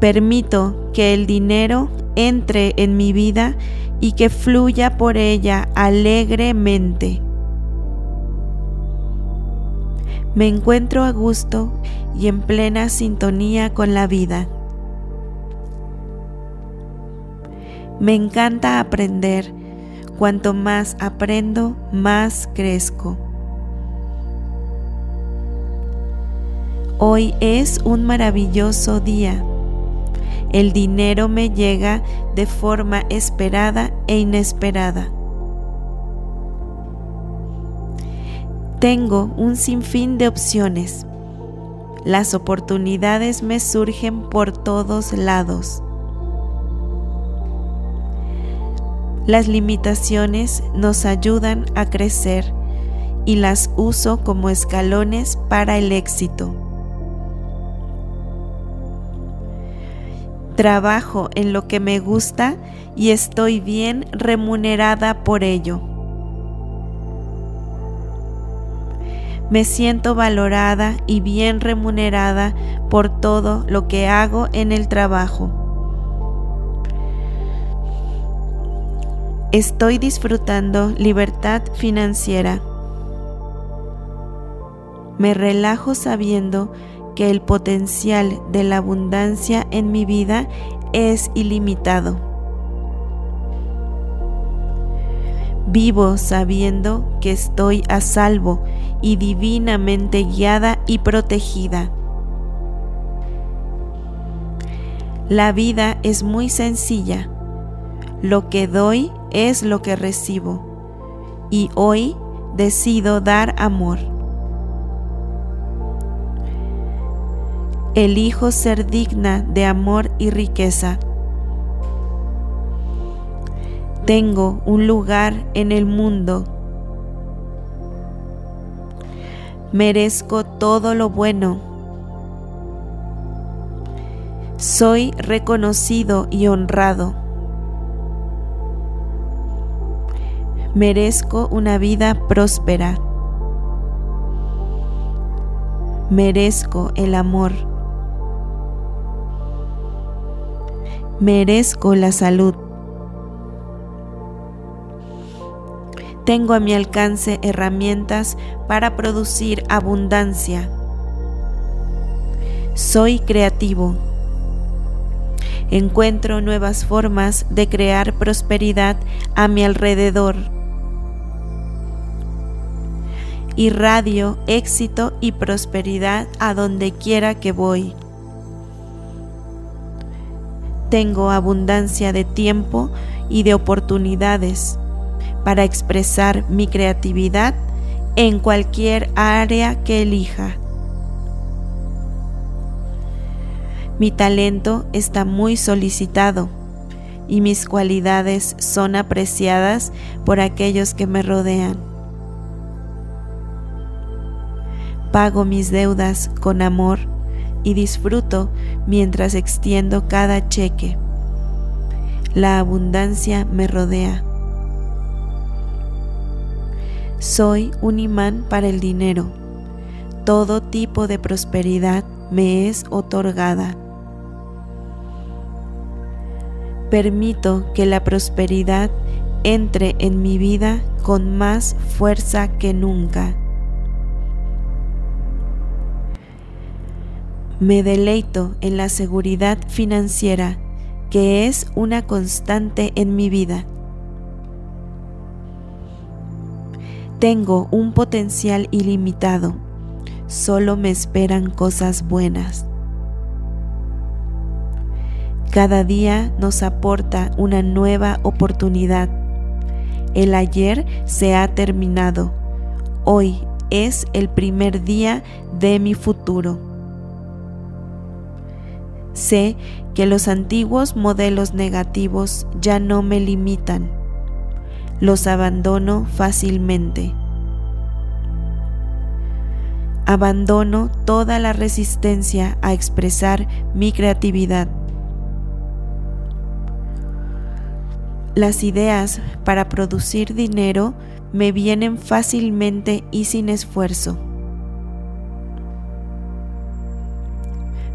Permito que el dinero entre en mi vida y que fluya por ella alegremente. Me encuentro a gusto y en plena sintonía con la vida. Me encanta aprender. Cuanto más aprendo, más crezco. Hoy es un maravilloso día. El dinero me llega de forma esperada e inesperada. Tengo un sinfín de opciones. Las oportunidades me surgen por todos lados. Las limitaciones nos ayudan a crecer y las uso como escalones para el éxito. Trabajo en lo que me gusta y estoy bien remunerada por ello. Me siento valorada y bien remunerada por todo lo que hago en el trabajo. Estoy disfrutando libertad financiera. Me relajo sabiendo que el potencial de la abundancia en mi vida es ilimitado. Vivo sabiendo que estoy a salvo y divinamente guiada y protegida. La vida es muy sencilla. Lo que doy es lo que recibo. Y hoy decido dar amor. Elijo ser digna de amor y riqueza. Tengo un lugar en el mundo. Merezco todo lo bueno. Soy reconocido y honrado. Merezco una vida próspera. Merezco el amor. Merezco la salud. Tengo a mi alcance herramientas para producir abundancia. Soy creativo. Encuentro nuevas formas de crear prosperidad a mi alrededor. Irradio éxito y prosperidad a donde quiera que voy tengo abundancia de tiempo y de oportunidades para expresar mi creatividad en cualquier área que elija. Mi talento está muy solicitado y mis cualidades son apreciadas por aquellos que me rodean. Pago mis deudas con amor y disfruto mientras extiendo cada cheque. La abundancia me rodea. Soy un imán para el dinero. Todo tipo de prosperidad me es otorgada. Permito que la prosperidad entre en mi vida con más fuerza que nunca. Me deleito en la seguridad financiera que es una constante en mi vida. Tengo un potencial ilimitado, solo me esperan cosas buenas. Cada día nos aporta una nueva oportunidad. El ayer se ha terminado. Hoy es el primer día de mi futuro. Sé que los antiguos modelos negativos ya no me limitan. Los abandono fácilmente. Abandono toda la resistencia a expresar mi creatividad. Las ideas para producir dinero me vienen fácilmente y sin esfuerzo.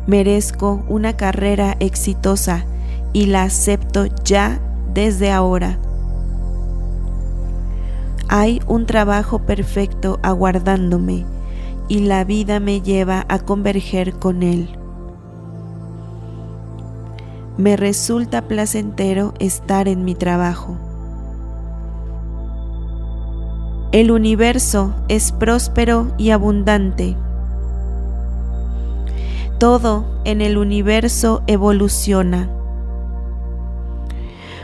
Merezco una carrera exitosa y la acepto ya desde ahora. Hay un trabajo perfecto aguardándome y la vida me lleva a converger con él. Me resulta placentero estar en mi trabajo. El universo es próspero y abundante. Todo en el universo evoluciona.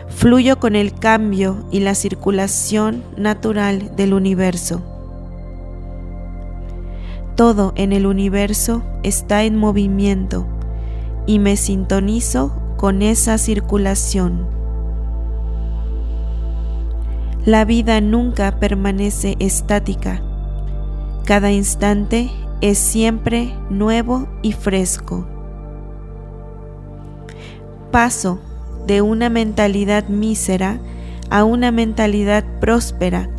Fluyo con el cambio y la circulación natural del universo. Todo en el universo está en movimiento y me sintonizo con esa circulación. La vida nunca permanece estática. Cada instante es siempre nuevo y fresco. Paso de una mentalidad mísera a una mentalidad próspera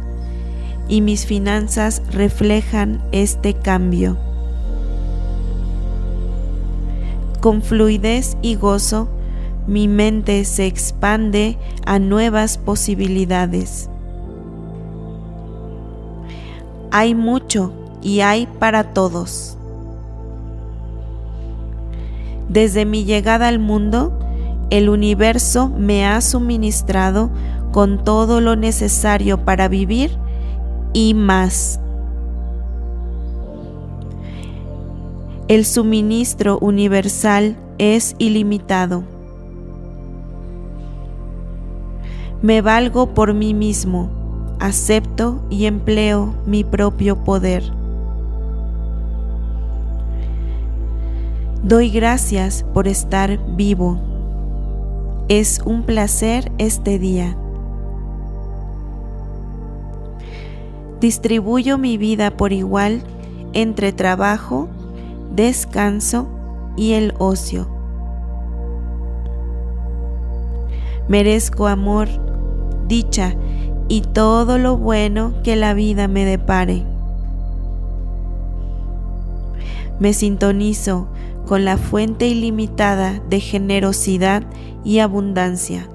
y mis finanzas reflejan este cambio. Con fluidez y gozo, mi mente se expande a nuevas posibilidades. Hay mucho y hay para todos. Desde mi llegada al mundo, el universo me ha suministrado con todo lo necesario para vivir y más. El suministro universal es ilimitado. Me valgo por mí mismo, acepto y empleo mi propio poder. Doy gracias por estar vivo. Es un placer este día. Distribuyo mi vida por igual entre trabajo, descanso y el ocio. Merezco amor, dicha y todo lo bueno que la vida me depare. Me sintonizo con la fuente ilimitada de generosidad y abundancia.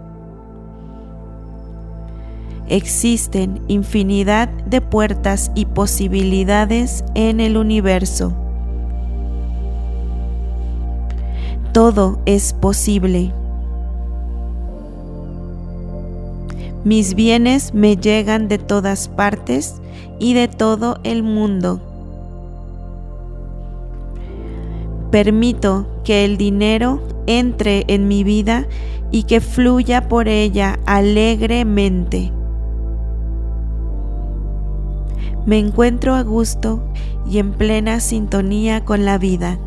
Existen infinidad de puertas y posibilidades en el universo. Todo es posible. Mis bienes me llegan de todas partes y de todo el mundo. Permito que el dinero entre en mi vida y que fluya por ella alegremente. Me encuentro a gusto y en plena sintonía con la vida.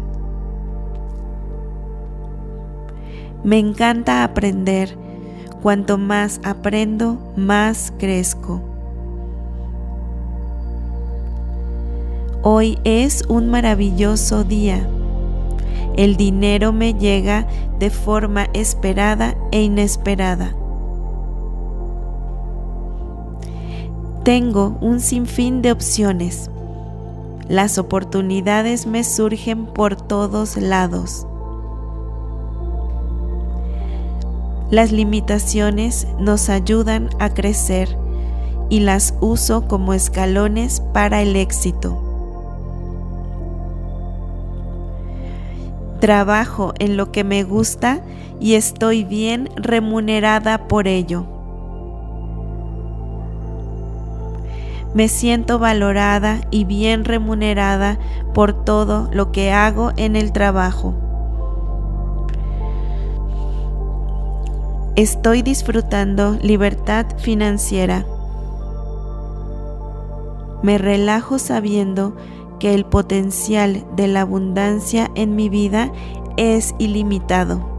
Me encanta aprender Cuanto más aprendo, más crezco. Hoy es un maravilloso día. El dinero me llega de forma esperada e inesperada. Tengo un sinfín de opciones. Las oportunidades me surgen por todos lados. Las limitaciones nos ayudan a crecer y las uso como escalones para el éxito. Trabajo en lo que me gusta y estoy bien remunerada por ello. Me siento valorada y bien remunerada por todo lo que hago en el trabajo. Estoy disfrutando libertad financiera. Me relajo sabiendo que el potencial de la abundancia en mi vida es ilimitado.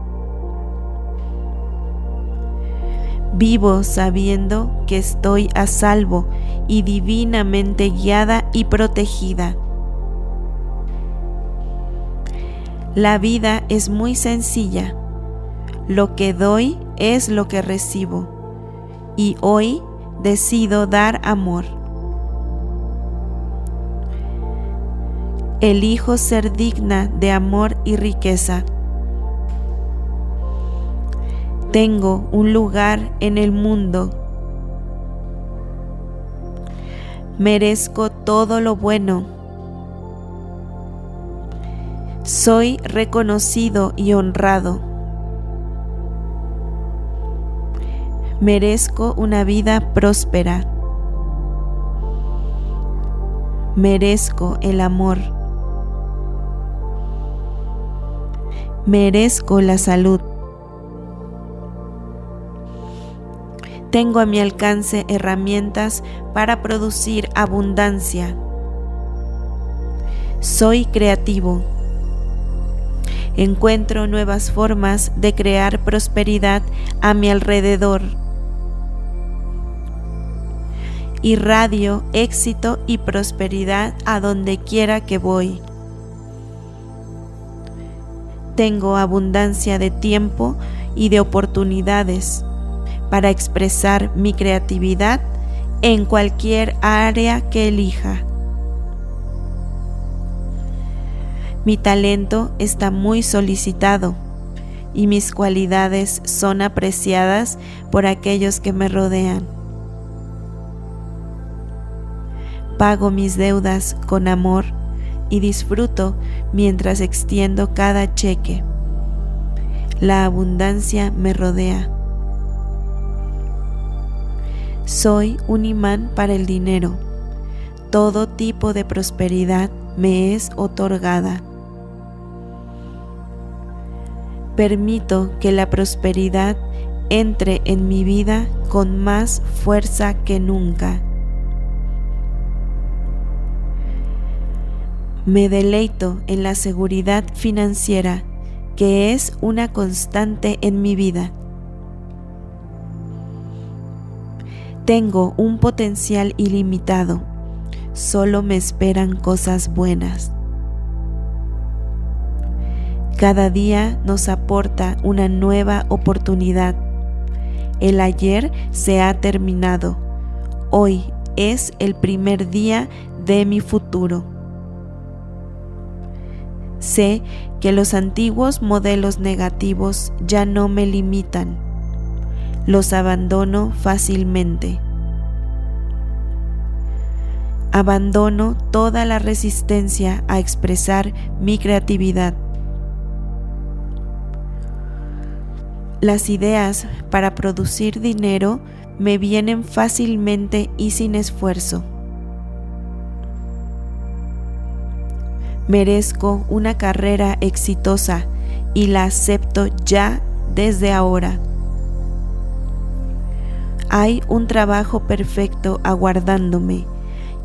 Vivo sabiendo que estoy a salvo y divinamente guiada y protegida. La vida es muy sencilla. Lo que doy es lo que recibo. Y hoy decido dar amor. Elijo ser digna de amor y riqueza. Tengo un lugar en el mundo. Merezco todo lo bueno soy reconocido y honrado. Merezco una vida próspera. Merezco el amor. Merezco la salud. Tengo a mi alcance herramientas para producir abundancia. Soy creativo encuentro nuevas formas de crear prosperidad a mi alrededor. Irradio éxito y prosperidad a donde quiera que voy. Tengo abundancia de tiempo y de oportunidades para expresar mi creatividad en cualquier área que elija. Mi talento está muy solicitado y mis cualidades son apreciadas por aquellos que me rodean. Pago mis deudas con amor y disfruto mientras extiendo cada cheque. La abundancia me rodea. Soy un imán para el dinero. Todo tipo de prosperidad me es otorgada. permito que la prosperidad entre en mi vida con más fuerza que nunca. Me deleito en la seguridad financiera que es una constante en mi vida. Tengo un potencial ilimitado, solo me esperan cosas buenas. Cada día nos aporta una nueva oportunidad. El ayer se ha terminado. Hoy es el primer día de mi futuro. Sé que los antiguos modelos negativos ya no me limitan. Los abandono fácilmente. Abandono toda la resistencia a expresar mi creatividad Las ideas para producir dinero me vienen fácilmente y sin esfuerzo. Merezco una carrera exitosa y la acepto ya desde ahora. Hay un trabajo perfecto aguardándome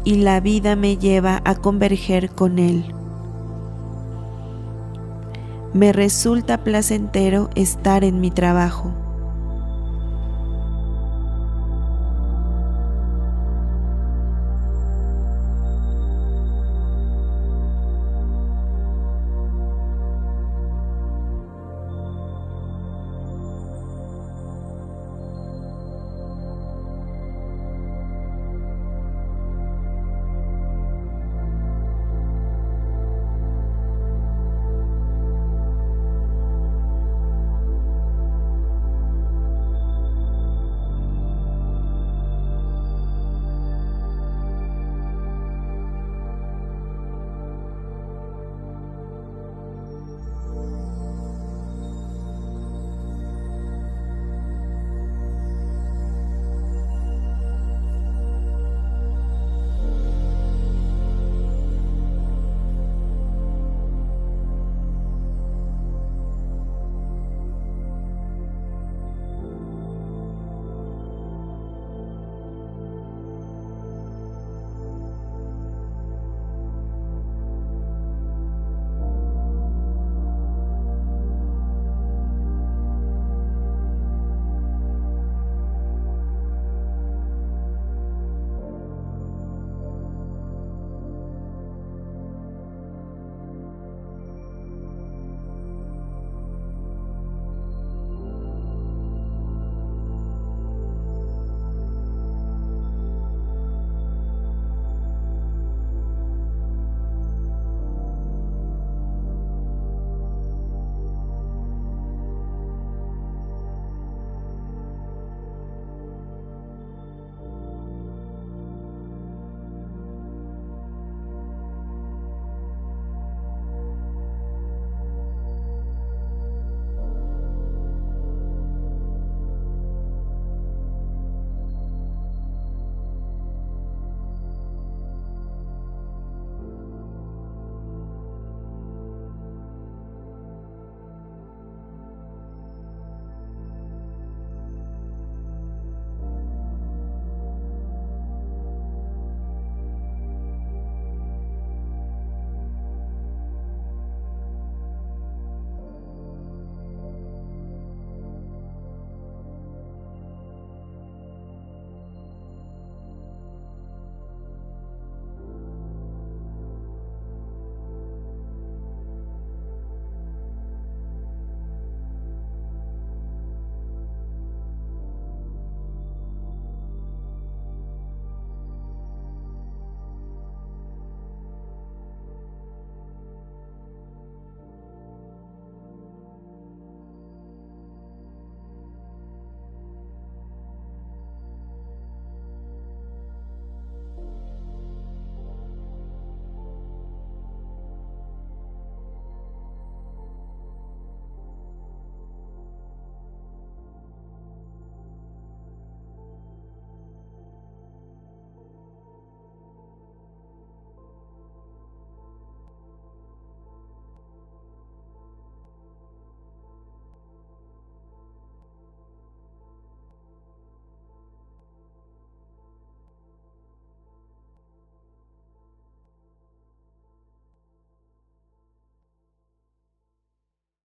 y la vida me lleva a converger con él. Me resulta placentero estar en mi trabajo.